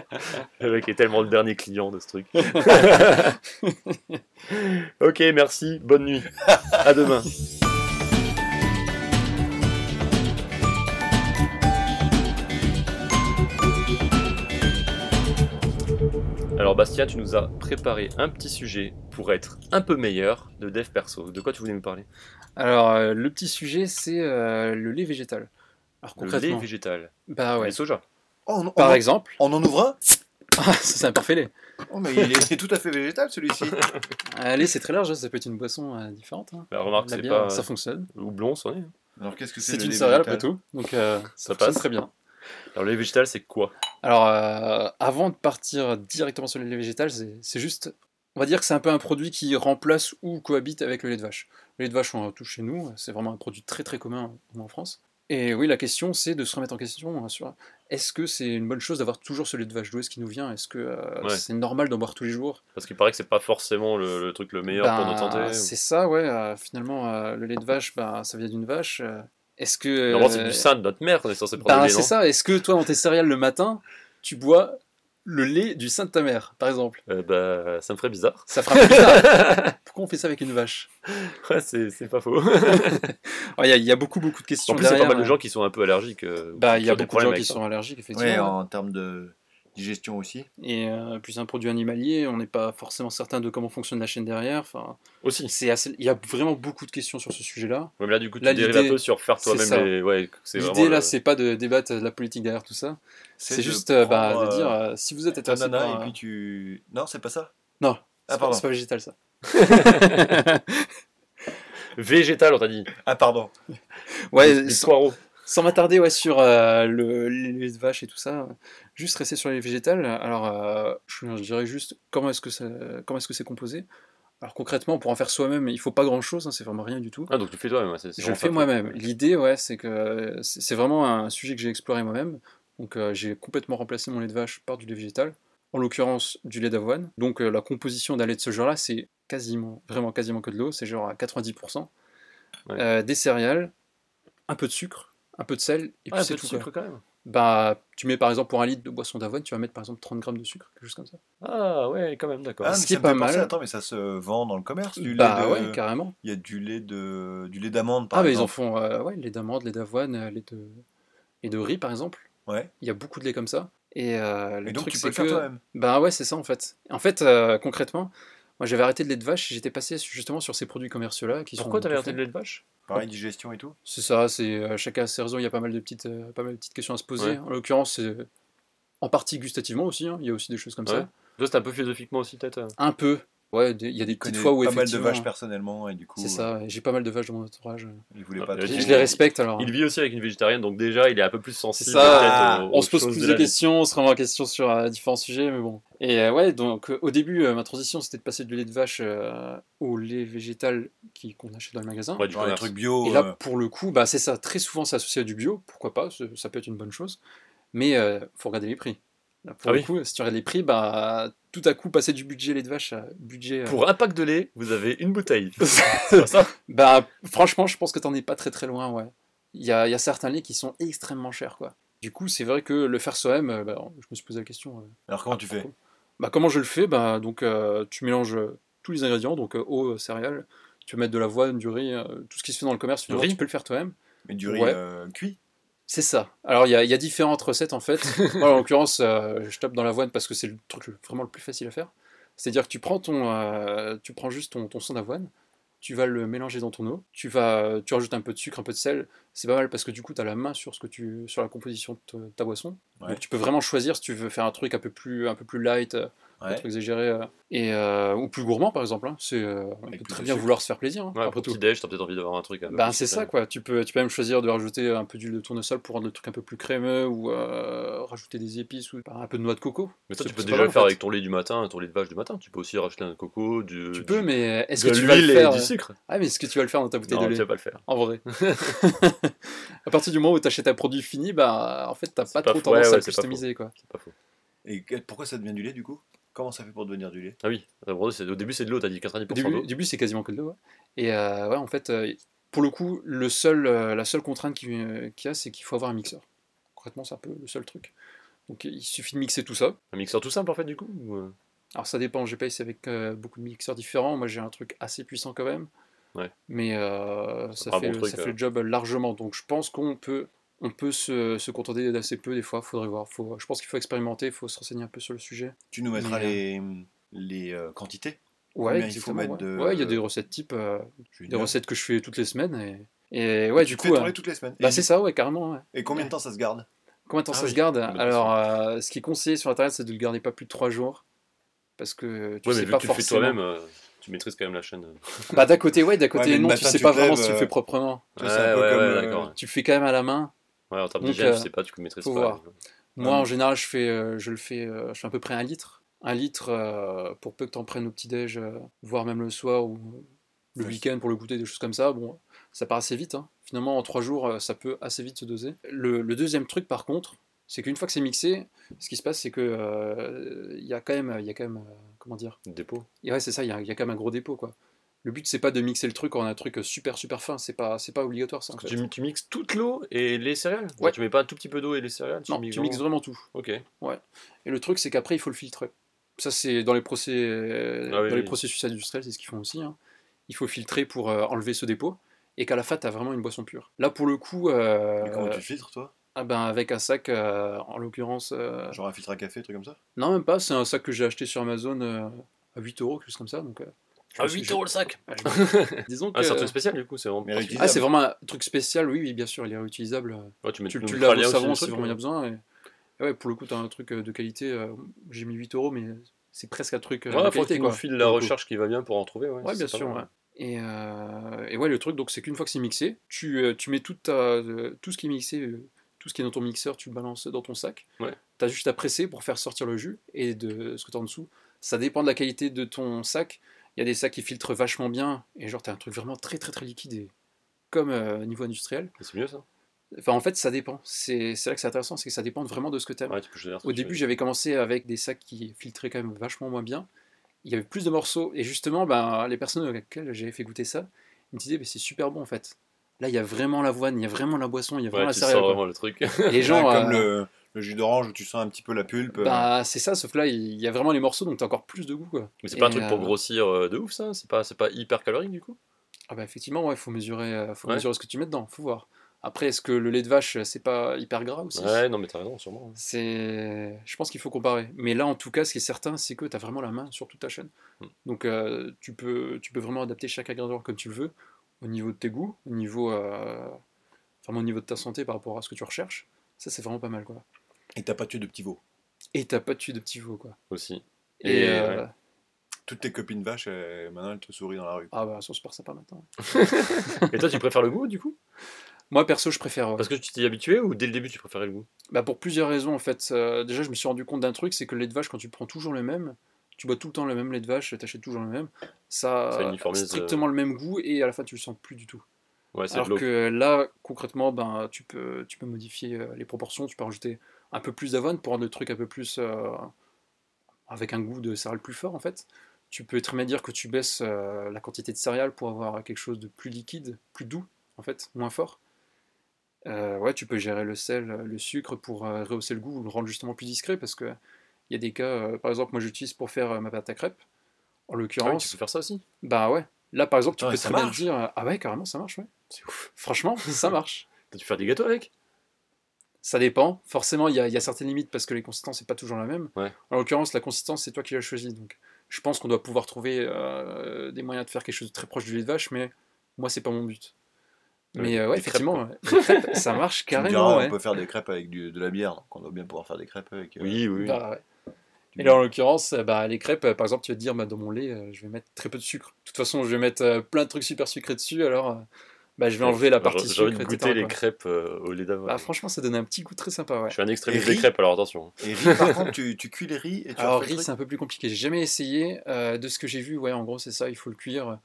le mec est tellement le dernier client de ce truc. ok, merci, bonne nuit. À demain. Alors Bastien, tu nous as préparé un petit sujet pour être un peu meilleur de dev perso. De quoi tu voulais nous parler? Alors, euh, le petit sujet, c'est euh, le lait végétal. Alors, Le lait concrètement, végétal, bah ouais. le soja. Oh, on, Par on- exemple, on en ouvre un ça, c'est un parfait lait. Oh, mais il est, il est tout à fait végétal celui-ci. Un lait, c'est très large, hein, ça peut être une boisson euh, différente. hein. Bah, remarque, La c'est bière, pas ça fonctionne. houblon, ça est. Alors qu'est-ce que c'est C'est le une lait céréale végétal après tout, donc euh, Ça ça passe passe. très bien. Alors le lait végétal, c'est quoi? Alors, euh, avant de partir directement sur le lait végétal, c'est c'est juste, on va dire que c'est un peu un produit qui remplace ou cohabite avec le lait de vache. Le lait de vache, on en touche chez nous, c'est vraiment un produit très très commun en France. Et oui, la question, c'est de se remettre en question hein, sur est-ce que c'est une bonne chose d'avoir toujours ce lait de vache? D'où est-ce qu'il nous vient? Est-ce que euh, Ouais. c'est normal d'en boire tous les jours? Parce qu'il paraît que c'est pas forcément le, le truc le meilleur pour Ben, notre santé. C'est ça, ouais. euh, finalement, euh, le lait de vache, ben, ça vient d'une vache. Est-ce que. C'est du sein de notre mère qu'on est censé prendre ben, c'est ça. Est-ce que toi, dans tes céréales le matin, tu bois le lait du sein de ta mère, par exemple Euh, bah, ça me ferait bizarre. Ça fera plus tard. Pourquoi on fait ça avec une vache? Ouais, c'est pas faux. Il y, y a beaucoup, beaucoup de questions. en plus, il y a pas mal de euh, gens qui sont un peu allergiques. euh, Bah, il y a beaucoup de gens qui ça. sont allergiques, effectivement. Ouais, en termes de digestion aussi. Et euh, puis c'est un produit animalier, on n'est pas forcément certain de comment fonctionne la chaîne derrière. Enfin, Aussi. c'est assez... Il y a vraiment beaucoup de questions sur ce sujet-là. Ouais, mais là, du coup, tu Là, dérives l'idée, un peu sur faire c'est toi-même les. Ouais, c'est. L'idée là, c'est pas de débattre de la politique derrière tout ça. C'est juste euh, bah, de dire euh, si vous êtes intéressé par, et puis tu. Non, c'est pas ça. Non, Ah, c'est pas, pardon. c'est pas végétal ça. Végétal, on t'a dit. Ah, pardon. Ouais, poireaux. Sans m'attarder ouais, sur euh, le, les lait de vache et tout ça, juste rester sur les végétales. Alors, euh, je, je dirais juste comment est-ce que ça- comment est-ce que c'est composé. Alors concrètement, pour en faire soi-même, il faut pas grand-chose, hein, c'est vraiment rien du tout. Ah, donc tu fais toi-même. c'est- Je le fais moi-même. L'idée, ouais, c'est que c'est vraiment un sujet que j'ai exploré moi-même. Donc, euh, j'ai complètement remplacé mon lait de vache par du lait végétal, en l'occurrence du lait d'avoine. Donc, euh, la composition d'un lait de ce genre-là, c'est quasiment, vraiment quasiment que de l'eau, c'est genre à 90%. Ouais. Euh, des céréales, un peu de sucre, un peu de sel, et puis Ah, c'est tout. sucre quoi. quand même. Bah, tu mets par exemple pour un litre de boisson d'avoine, tu vas mettre par exemple 30 grammes de sucre, quelque chose comme ça. Ah, ouais, quand même, d'accord. Ah, Ce mais qui est pas fait penser, mal. Attends, mais ça se vend dans le commerce du bah lait de... ouais, carrément. Il y a du lait de du lait d'amande par Ah, bah ils en exemple. font, euh, ouais, lait d'amande, lait d'avoine, euh, lait de... et de riz par exemple. Ouais. Il y a beaucoup de lait comme ça. Et euh, le Et donc truc, tu c'est peux le faire que... toi-même. Bah ouais, c'est ça en fait. En fait, euh, concrètement, moi j'avais arrêté le lait de vache et j'étais passé justement sur ces produits commerciaux-là qui Pourquoi sont. t'avais arrêté le lait de vache? Pareil, digestion et tout. C'est ça, c'est euh, chacun a ses raisons, il y a pas mal de petites, euh, pas mal de petites questions à se poser. Ouais. En l'occurrence, c'est en partie gustativement aussi, hein, il y a aussi des choses comme Ouais. ça. Toi, c'était un peu philosophiquement aussi, peut-être euh Un peu. Ouais, il y a des petites fois où pas mal de vaches personnellement et du coup, C'est ça, et j'ai pas mal de vaches dans mon entourage. il voulait Ah, pas euh, trop- Je, les respecte alors. Il vit aussi avec une végétarienne, donc déjà, il est un peu plus sensible. ça, aux- on aux se pose plus de questions, on se remet en question sur euh, différents sujets, mais bon. Et euh, ouais, donc euh, au début, euh, ma transition c'était de passer du lait de vache euh, au lait végétal qui- qu'on achète dans le magasin. Ouais, du Genre commerce. trucs bio. Et là, euh, pour le coup, bah, c'est ça. Très souvent, c'est associé à du bio. Pourquoi pas? Ça, ça peut être une bonne chose. Mais euh, faut regarder les prix. Là, pour Ah le oui. coup, si tu regardes les prix, bah, tout à coup, passer du budget lait de vache à budget. euh, Pour un pack de lait, vous avez une bouteille. C'est ça bah, franchement, je pense que t'en es pas très très loin, ouais. Il y a, il y a certains laits qui sont extrêmement chers, quoi. Du coup, c'est vrai que le faire soi-même, euh, bah, je me suis posé la question. euh, Alors comment tu fais? Bah, comment je le fais? Bah, donc, euh, Tu mélanges euh, tous les ingrédients, donc euh, eau, euh, céréales. Tu peux mettre de l'avoine, du riz, euh, tout ce qui se fait dans le commerce. Du finalement, riz Tu peux le faire toi-même. Mais du riz Ouais. euh, cuit? C'est ça. Alors, il y a, il y a différentes recettes en fait. Moi, en l'occurrence, euh, je tape dans l'avoine parce que c'est le truc vraiment le plus facile à faire. C'est-à-dire que tu prends, ton, euh, tu prends juste ton, ton son d'avoine, tu vas le mélanger dans ton eau, tu, vas, tu rajoutes un peu de sucre, un peu de sel. C'est pas mal parce que du coup, tu as la main sur, ce que tu, sur la composition de ta boisson. Ouais. Donc tu peux vraiment choisir si tu veux faire un truc un peu plus, un peu plus light, euh, un Ouais. truc exagéré, euh, et, euh, ou plus gourmand par exemple. hein. C'est, euh, on peut très bien sucre. vouloir se faire plaisir. hein, Ouais, après pour tout. petit déj, t'as peut-être envie d'avoir un truc. Ben, c'est ça quoi, tu peux, tu peux même choisir de rajouter un peu d'huile de tournesol pour rendre le truc un peu plus crémeux ou euh, rajouter des épices ou un peu de noix de coco. Mais ça, tu peux déjà le faire en fait. avec ton lait du matin, ton lait de vache du matin. Tu peux aussi rajouter un coco, du. Tu du- peux, mais est-ce de que tu vas le l'huile et faire du sucre. Ah, mais est-ce que tu vas le faire dans ta bouteille Non, de tu lait vas pas le faire. En vrai. à partir du moment où tu achètes un produit fini, bah en fait, t'as pas pas trop faux. tendance Ouais, à le pas customiser quoi. Pas faux. Et pourquoi ça devient du lait du coup? Comment ça fait pour devenir du lait? Ah oui, c'est- au début c'est de l'eau, t'as dit 90% Au début, d'eau. au début, c'est quasiment que de l'eau. ouais. Et euh, ouais, en fait, euh, pour le coup, le seul, euh, la seule contrainte qu'il euh, y a, c'est qu'il faut avoir un mixeur. Concrètement, c'est un peu le seul truc. Donc il suffit de mixer tout ça. Un mixeur tout simple en fait, du coup ou, euh, Alors ça dépend, j'ai pas essayé avec euh, beaucoup de mixeurs différents. Moi j'ai un truc assez puissant quand même. Ouais. Mais euh, ça, fait, bon le- truc, ça fait alors. le job largement. Donc je pense qu'on peut, on peut se, se contenter d'assez peu des fois. Faudrait voir. Faut, je pense qu'il faut expérimenter, il faut se renseigner un peu sur le sujet. Tu nous mettras Mais, les, les euh, quantités? Ouais, il faut ouais. de- Ouais, il y a des recettes type, euh, des recettes que je fais toutes les semaines. Et, et ouais, tu du te coup, fais euh, toutes les semaines. bah, et, c'est ça, ouais, carrément. ouais. et combien de temps ça se garde? Combien de temps Ah ça oui, se garde? Alors, euh, ce qui est conseillé sur internet, c'est de le garder pas plus de 3 jours. Parce que tu Ouais, sais mais vu pas que tu le fais forcément. toi-même, euh, tu maîtrises quand même la chaîne. euh. Bah, d'un côté, ouais, d'un côté, non, tu sais tu pas vraiment lèves, si tu le euh, fais proprement. Tu vois, un peu comme, euh, d'accord. Tu le fais quand même à la main. Ouais, en termes Donc, d'hygiène, euh, je sais pas, tu le maîtrises pas. voir. Moi, Ouais. en général, je fais, euh, je le fais, euh, je fais à peu près un litre. Un litre euh, pour peu que tu en prennes au petit-déj, euh, voire même le soir ou le Ouais. week-end pour le goûter, des choses comme ça. Bon, ça part assez vite. hein. Finalement, en trois jours, euh, ça peut assez vite se doser. Le, le deuxième truc, par contre, c'est qu'une fois que c'est mixé, ce qui se passe, c'est que euh, il y a quand même, il y a quand même, euh, comment dire Dépôt. Et ouais, c'est ça, il y, a- il y a quand même un gros dépôt, quoi. Le but, c'est pas de mixer le truc en un truc super super fin. C'est pas, c'est pas obligatoire, ça. En fait. tu, tu mixes toute l'eau et les céréales Ouais. Tu mets pas un tout petit peu d'eau et les céréales Non, tu mixes vraiment tout. Ok. Et le truc, c'est qu'après, il faut le filtrer. Ça, c'est dans les, procès, euh, Ah oui, dans les oui. processus industriels, c'est ce qu'ils font aussi. hein. Il faut filtrer pour euh, enlever ce dépôt et qu'à la fin, tu as vraiment une boisson pure. Là, pour le coup, euh, Mais comment tu filtres toi? Ah ben, avec un sac, euh, en l'occurrence, euh, Genre un filtre à café, truc comme ça? Non, même pas, c'est un sac que j'ai acheté sur Amazon euh, à 8 euros, quelque chose comme ça. Donc, euh, je Ah, me suis- 8 euros le sac Ah, Disons que. Ah, c'est un truc spécial du coup, c'est vraiment. Ah, c'est vraiment un truc spécial, oui, oui, bien sûr, il est réutilisable. Ouais, tu mets Tu, tu laves le au savon si vraiment il y a besoin. Et... et ouais, pour le coup, tu as un truc de qualité. euh, j'ai mis 8 euros, mais c'est presque un truc Ouais, de faut qualité. quoi, pour la recherche qui va bien pour en trouver. Ouais, Ouais, bien sûr. ouais. Et, euh, et ouais, le truc, donc, c'est qu'une fois que c'est mixé, tu, tu mets tout, ta, euh, tout ce qui est mixé, tout ce qui est dans ton mixeur, tu le balances dans ton sac. Ouais. Tu as juste à presser pour faire sortir le jus et de ce que tu as en dessous. Ça dépend de la qualité de ton sac. Il y a des sacs qui filtrent vachement bien et genre, tu as un truc vraiment très très très liquide et comme euh, niveau industriel. C'est mieux ça Enfin, en fait, ça dépend. C'est là que c'est intéressant, c'est que ça dépend vraiment de ce que aimes. Ouais, tu ce Au début, j'avais commencé avec des sacs qui filtraient quand même vachement moins bien. Il y avait plus de morceaux. Et justement, ben, les personnes auxquelles j'avais fait goûter ça, ils me disaient, mais c'est super bon en fait. Là, il y a vraiment l'avoine, il y a vraiment la boisson, il y a vraiment Ouais, la tu céréale. vraiment le truc. Et les gens, Ouais, Comme euh, le, le jus d'orange où tu sens un petit peu la pulpe. euh, bah, c'est ça, sauf là, il y a vraiment les morceaux, donc t'as encore plus de goût. Quoi. Mais c'est pas un truc pour euh, grossir de ouf ça C'est pas, c'est pas hyper calorique du coup? Ah bah effectivement, ouais, faut mesurer, faut Ouais. mesurer ce que tu mets dedans, faut voir. Après, est-ce que le lait de vache, c'est pas hyper gras aussi? Ouais, non mais t'as raison, sûrement. C'est, je pense qu'il faut comparer. Mais là, en tout cas, ce qui est certain, c'est que tu as vraiment la main sur toute ta chaîne. Mm. Donc, euh, tu, peux, tu peux vraiment adapter chaque ingrédient comme tu le veux, au niveau de tes goûts, au niveau, euh, vraiment au niveau de ta santé par rapport à ce que tu recherches. Ça, c'est vraiment pas mal, quoi. Et t'as pas tué de petits veaux. Et t'as pas tué de petits veaux, quoi. Aussi. Et, Et, euh, ouais. Toutes tes copines vaches, euh, maintenant elles te sourient dans la rue. ah bah, elles sont super sympas maintenant. Et toi, tu préfères le goût du coup? Moi, perso, je préfère. euh, Parce que tu t'y es habitué ou dès le début tu préférais le goût? Bah pour plusieurs raisons en fait. Euh, déjà, je me suis rendu compte d'un truc, c'est que le lait de vache, quand tu prends toujours le même, tu bois tout le temps le même lait de vache, t'achètes toujours le même, ça, Ça a euh, strictement le même goût et à la fin tu le sens plus du tout. Ouais, Alors que là, concrètement, ben, tu, peux, tu peux modifier euh, les proportions, tu peux rajouter un peu plus d'avoine pour rendre le truc un peu plus. euh, avec un goût de céréales plus fort en fait. Tu peux très bien dire que tu baisses euh, la quantité de céréales pour avoir quelque chose de plus liquide, plus doux en fait, moins fort. Euh, ouais, tu peux gérer le sel, le sucre pour rehausser le goût ou le rendre justement plus discret parce que il y a des cas, euh, par exemple, moi j'utilise pour faire euh, ma pâte à crêpes. En Ah oui, l'occurrence, tu peux faire ça aussi bah ouais. Là par exemple, tu Ah peux très bien dire, euh, ah ouais, carrément, ça marche, ouais. C'est ouf. Franchement, ça marche. Tu peux faire des gâteaux avec? Ça dépend. Forcément, il y, y a certaines limites parce que les consistances, c'est pas toujours la même. Ouais. En l'occurrence, la consistance, c'est toi qui l'as choisi. Donc, je pense qu'on doit pouvoir trouver euh, des moyens de faire quelque chose de très proche du lait de vache, mais moi, c'est pas mon but. Mais euh, ouais, effectivement, crêpes, ouais, les crêpes, ça marche Tu me carrément. diras, ouais. On peut faire des crêpes avec du- de la bière, donc on doit bien pouvoir faire des crêpes avec. euh, Oui, oui. Bah, ouais. Et là, en l'occurrence, euh, bah, les crêpes, euh, par exemple, tu vas te dire, bah, dans mon lait, euh, je vais mettre très peu de sucre. De toute façon, je vais mettre plein de trucs super sucrés dessus, alors bah, je vais enlever la J'ai- partie J'ai sucre, envie de goûter les crêpes euh, au lait d'avoine. Bah, franchement, ça donne un petit goût très sympa, ouais. Je suis un extrémiste des crêpes, alors attention. Et riz, par contre, tu, tu cuis les riz et tu Alors, riz, c'est un peu plus compliqué. J'ai jamais essayé. Euh, de ce que j'ai vu, ouais, en gros, c'est ça, il faut le cuire.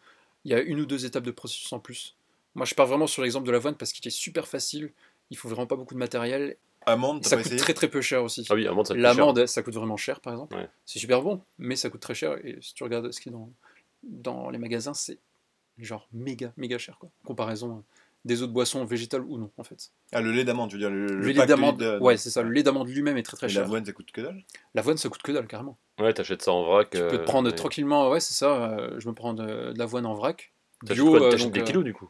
Il y a une ou deux étapes de processus en plus. Moi, je pars vraiment sur l'exemple de l'avoine parce qu'il est super facile. Il faut vraiment pas beaucoup de matériel. Amande, ça coûte essayé très très peu cher aussi. Ah oui, amande, ça coûte cher. L'amande, ça coûte vraiment cher, par exemple. Ouais. C'est super bon, mais ça coûte très cher. Et si tu regardes ce qui est dans, dans les magasins, c'est genre méga, méga cher, quoi. En comparaison à des autres boissons végétales ou non, en fait. Ah, le lait d'amande, tu veux dire le, Le, le lait d'amande, de- ouais, c'est ça. Le lait d'amande lui-même est très très Et cher. l'avoine, ça coûte que dalle? L'avoine, ça coûte que dalle, carrément. Ouais, t'achètes ça en vrac. Tu peux te euh, prendre tranquillement, ouais, c'est ça. euh, je me prends de, de l'avoine en vrac. T'achètes Bio, quoi euh, donc, des euh, kilos du coup?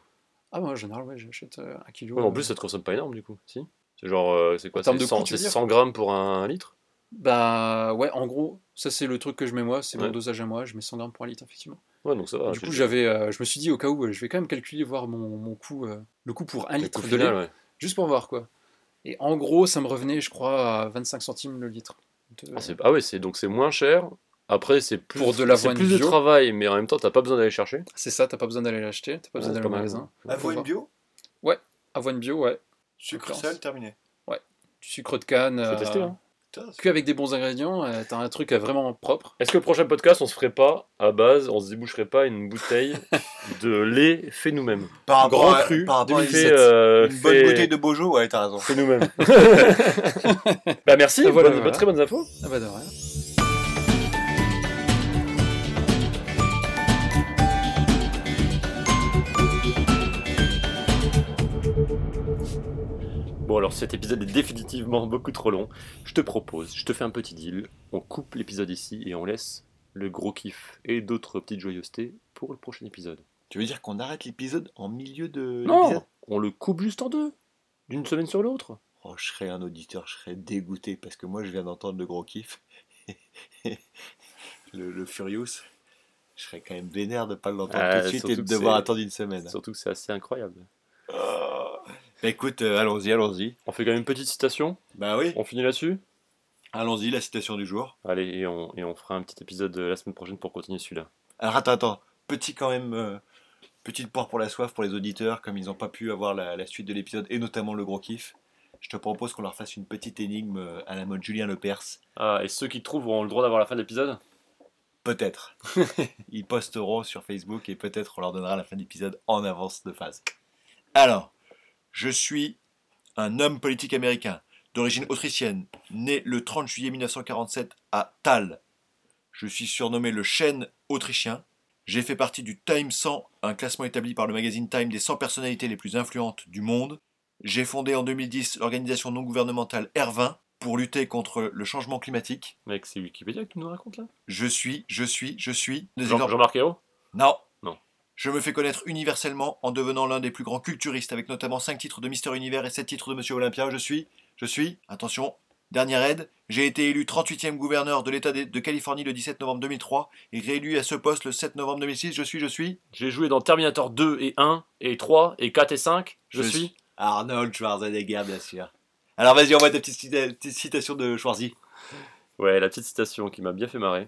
Ah, ouais, en général, ouais, j'achète euh, un kilo. Ouais, en euh, plus, ça te consomme pas énorme du coup. Si? C'est genre, euh, c'est quoi C'est de 100, coût, tu veux c'est dire 100 grammes pour un litre? Bah, ouais, en gros, ça c'est le truc que je mets moi, c'est mon Ouais. dosage à moi. Je mets 100 grammes pour un litre, effectivement. Ouais, donc ça va. du coup, j'avais, euh, je me suis dit au cas où, euh, je vais quand même calculer, voir mon, mon coût, euh, le coût pour un le litre de lait, juste pour voir quoi. Et en gros, ça me revenait, je crois, à 25 centimes le litre. de- Ah, ah ouais, c'est donc c'est moins cher. Après, c'est plus, Pour de c'est l'avoine plus de travail, mais en même temps, t'as pas besoin d'aller chercher. C'est ça, t'as pas besoin d'aller l'acheter, t'as pas besoin Ouais, d'aller au magasin. Avoine bio Avoine bio, ouais. Sucre, sel, terminé. Du sucre de canne. Faut euh, tester, hein. Que avec des bons ingrédients, euh, t'as un truc euh, vraiment propre. Est-ce que le prochain podcast, on se ferait pas à base, on se déboucherait pas une bouteille de lait fait nous-mêmes? Par Grand à, cru, par rapport fait, euh, une bonne fait- bouteille de Bojo, ouais, t'as raison. fait nous-mêmes. bah merci, Ah, voilà, bonne- voilà. très bonnes infos. Ah bah de rien. Bon alors cet épisode est définitivement beaucoup trop long. Je te propose, je te fais un petit deal. On coupe l'épisode ici et on laisse le gros kiff et d'autres petites joyeusetés pour le prochain épisode. Tu veux dire qu'on arrête l'épisode en milieu de Non, on le coupe juste en deux, d'une semaine sur l'autre. Oh, je serais un auditeur, je serais dégoûté parce que moi je viens d'entendre le gros kiff. le, le Furious. Je serais quand même vénère de pas l'entendre Ah, tout de suite et de devoir attendre une semaine. Surtout que c'est assez incroyable. Oh. Bah écoute, euh, allons-y, allons-y. On fait quand même une petite citation, Bah oui, on finit là-dessus? Allons-y, la citation du jour. Allez, et on, et on fera un petit épisode euh, la semaine prochaine pour continuer celui-là. Alors attends, attends, petit quand même, euh, petite poire pour la soif pour les auditeurs, comme ils n'ont pas pu avoir la, la suite de l'épisode et notamment le gros kiff. Je te propose qu'on leur fasse une petite énigme euh, à la mode Julien Lepers. Ah, et ceux qui trouvent auront le droit d'avoir la fin de l'épisode? Peut-être. Ils posteront sur Facebook et peut-être on leur donnera la fin d'épisode en avance de phase. Alors, je suis un homme politique américain d'origine autrichienne, né le 30 juillet 1947 à Thal. Je suis surnommé le chêne autrichien. J'ai fait partie du Time 100, un classement établi par le magazine Time des 100 personnalités les plus influentes du monde. J'ai fondé en 2010 l'organisation non gouvernementale R20 pour lutter contre le changement climatique. Mec, c'est Wikipédia que tu nous racontes là? Je suis, je suis, je suis. Jean-Marc Ayrault? Non. Je me fais connaître universellement en devenant l'un des plus grands culturistes avec notamment 5 titres de Mister Univers et 7 titres de Monsieur Olympia. Je suis, je suis, attention, dernière aide, j'ai été élu 38e gouverneur de l'État de Californie le 17 novembre 2003 et réélu à ce poste le 7 novembre 2006. Je suis, je suis. J'ai joué dans Terminator 2 et 1 et 3 et 4 et 5. Je, Je suis. Arnold Schwarzenegger, bien sûr. Alors vas-y, envoie ta petite, petite citation de Schwarzy. Ouais, la petite citation qui m'a bien fait marrer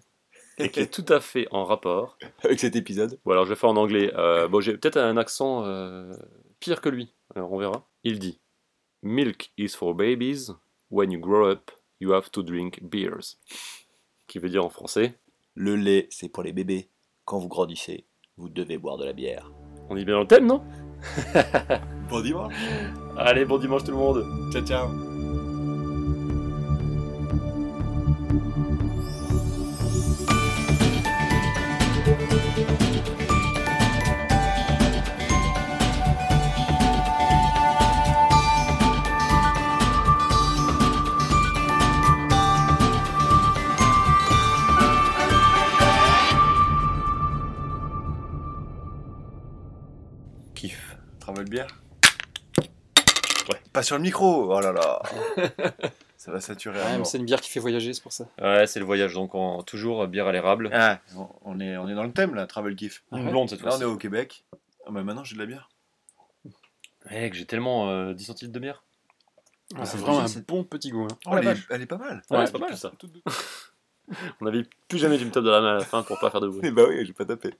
et qui est tout à fait en rapport. Avec cet épisode. Ou alors je vais faire en anglais. Euh, bon, j'ai peut-être un accent euh, pire que lui. Alors on verra. Il dit Milk is for babies. When you grow up, you have to drink beers. Qui veut dire en français Le lait, c'est pour les bébés. Quand vous grandissez, vous devez boire de la bière. On est bien dans le thème, non? Bon dimanche. Allez, bon dimanche tout le monde Ciao, ciao. Pas sur le micro Oh là là Ça va saturer. Ouais, c'est une bière qui fait voyager, c'est pour ça. Ouais, c'est le voyage, donc toujours euh, bière à l'érable. Ah, on- est, on est dans le thème là, Travel Kiff. Ah Une ouais blonde cette Là on est au Québec. Ah bah maintenant j'ai de la bière. Mec, j'ai tellement euh, 10 centilitres de bière. Ah, c'est c'est vraiment un bon petit goût. hein. Oh, elle, est, vache. elle est pas mal. Ouais, Ouais, c'est pas mal puis ça. tout- On avait plus jamais du top de la main à la fin pour pas faire de bruit. Eh bah oui, j'ai pas tapé.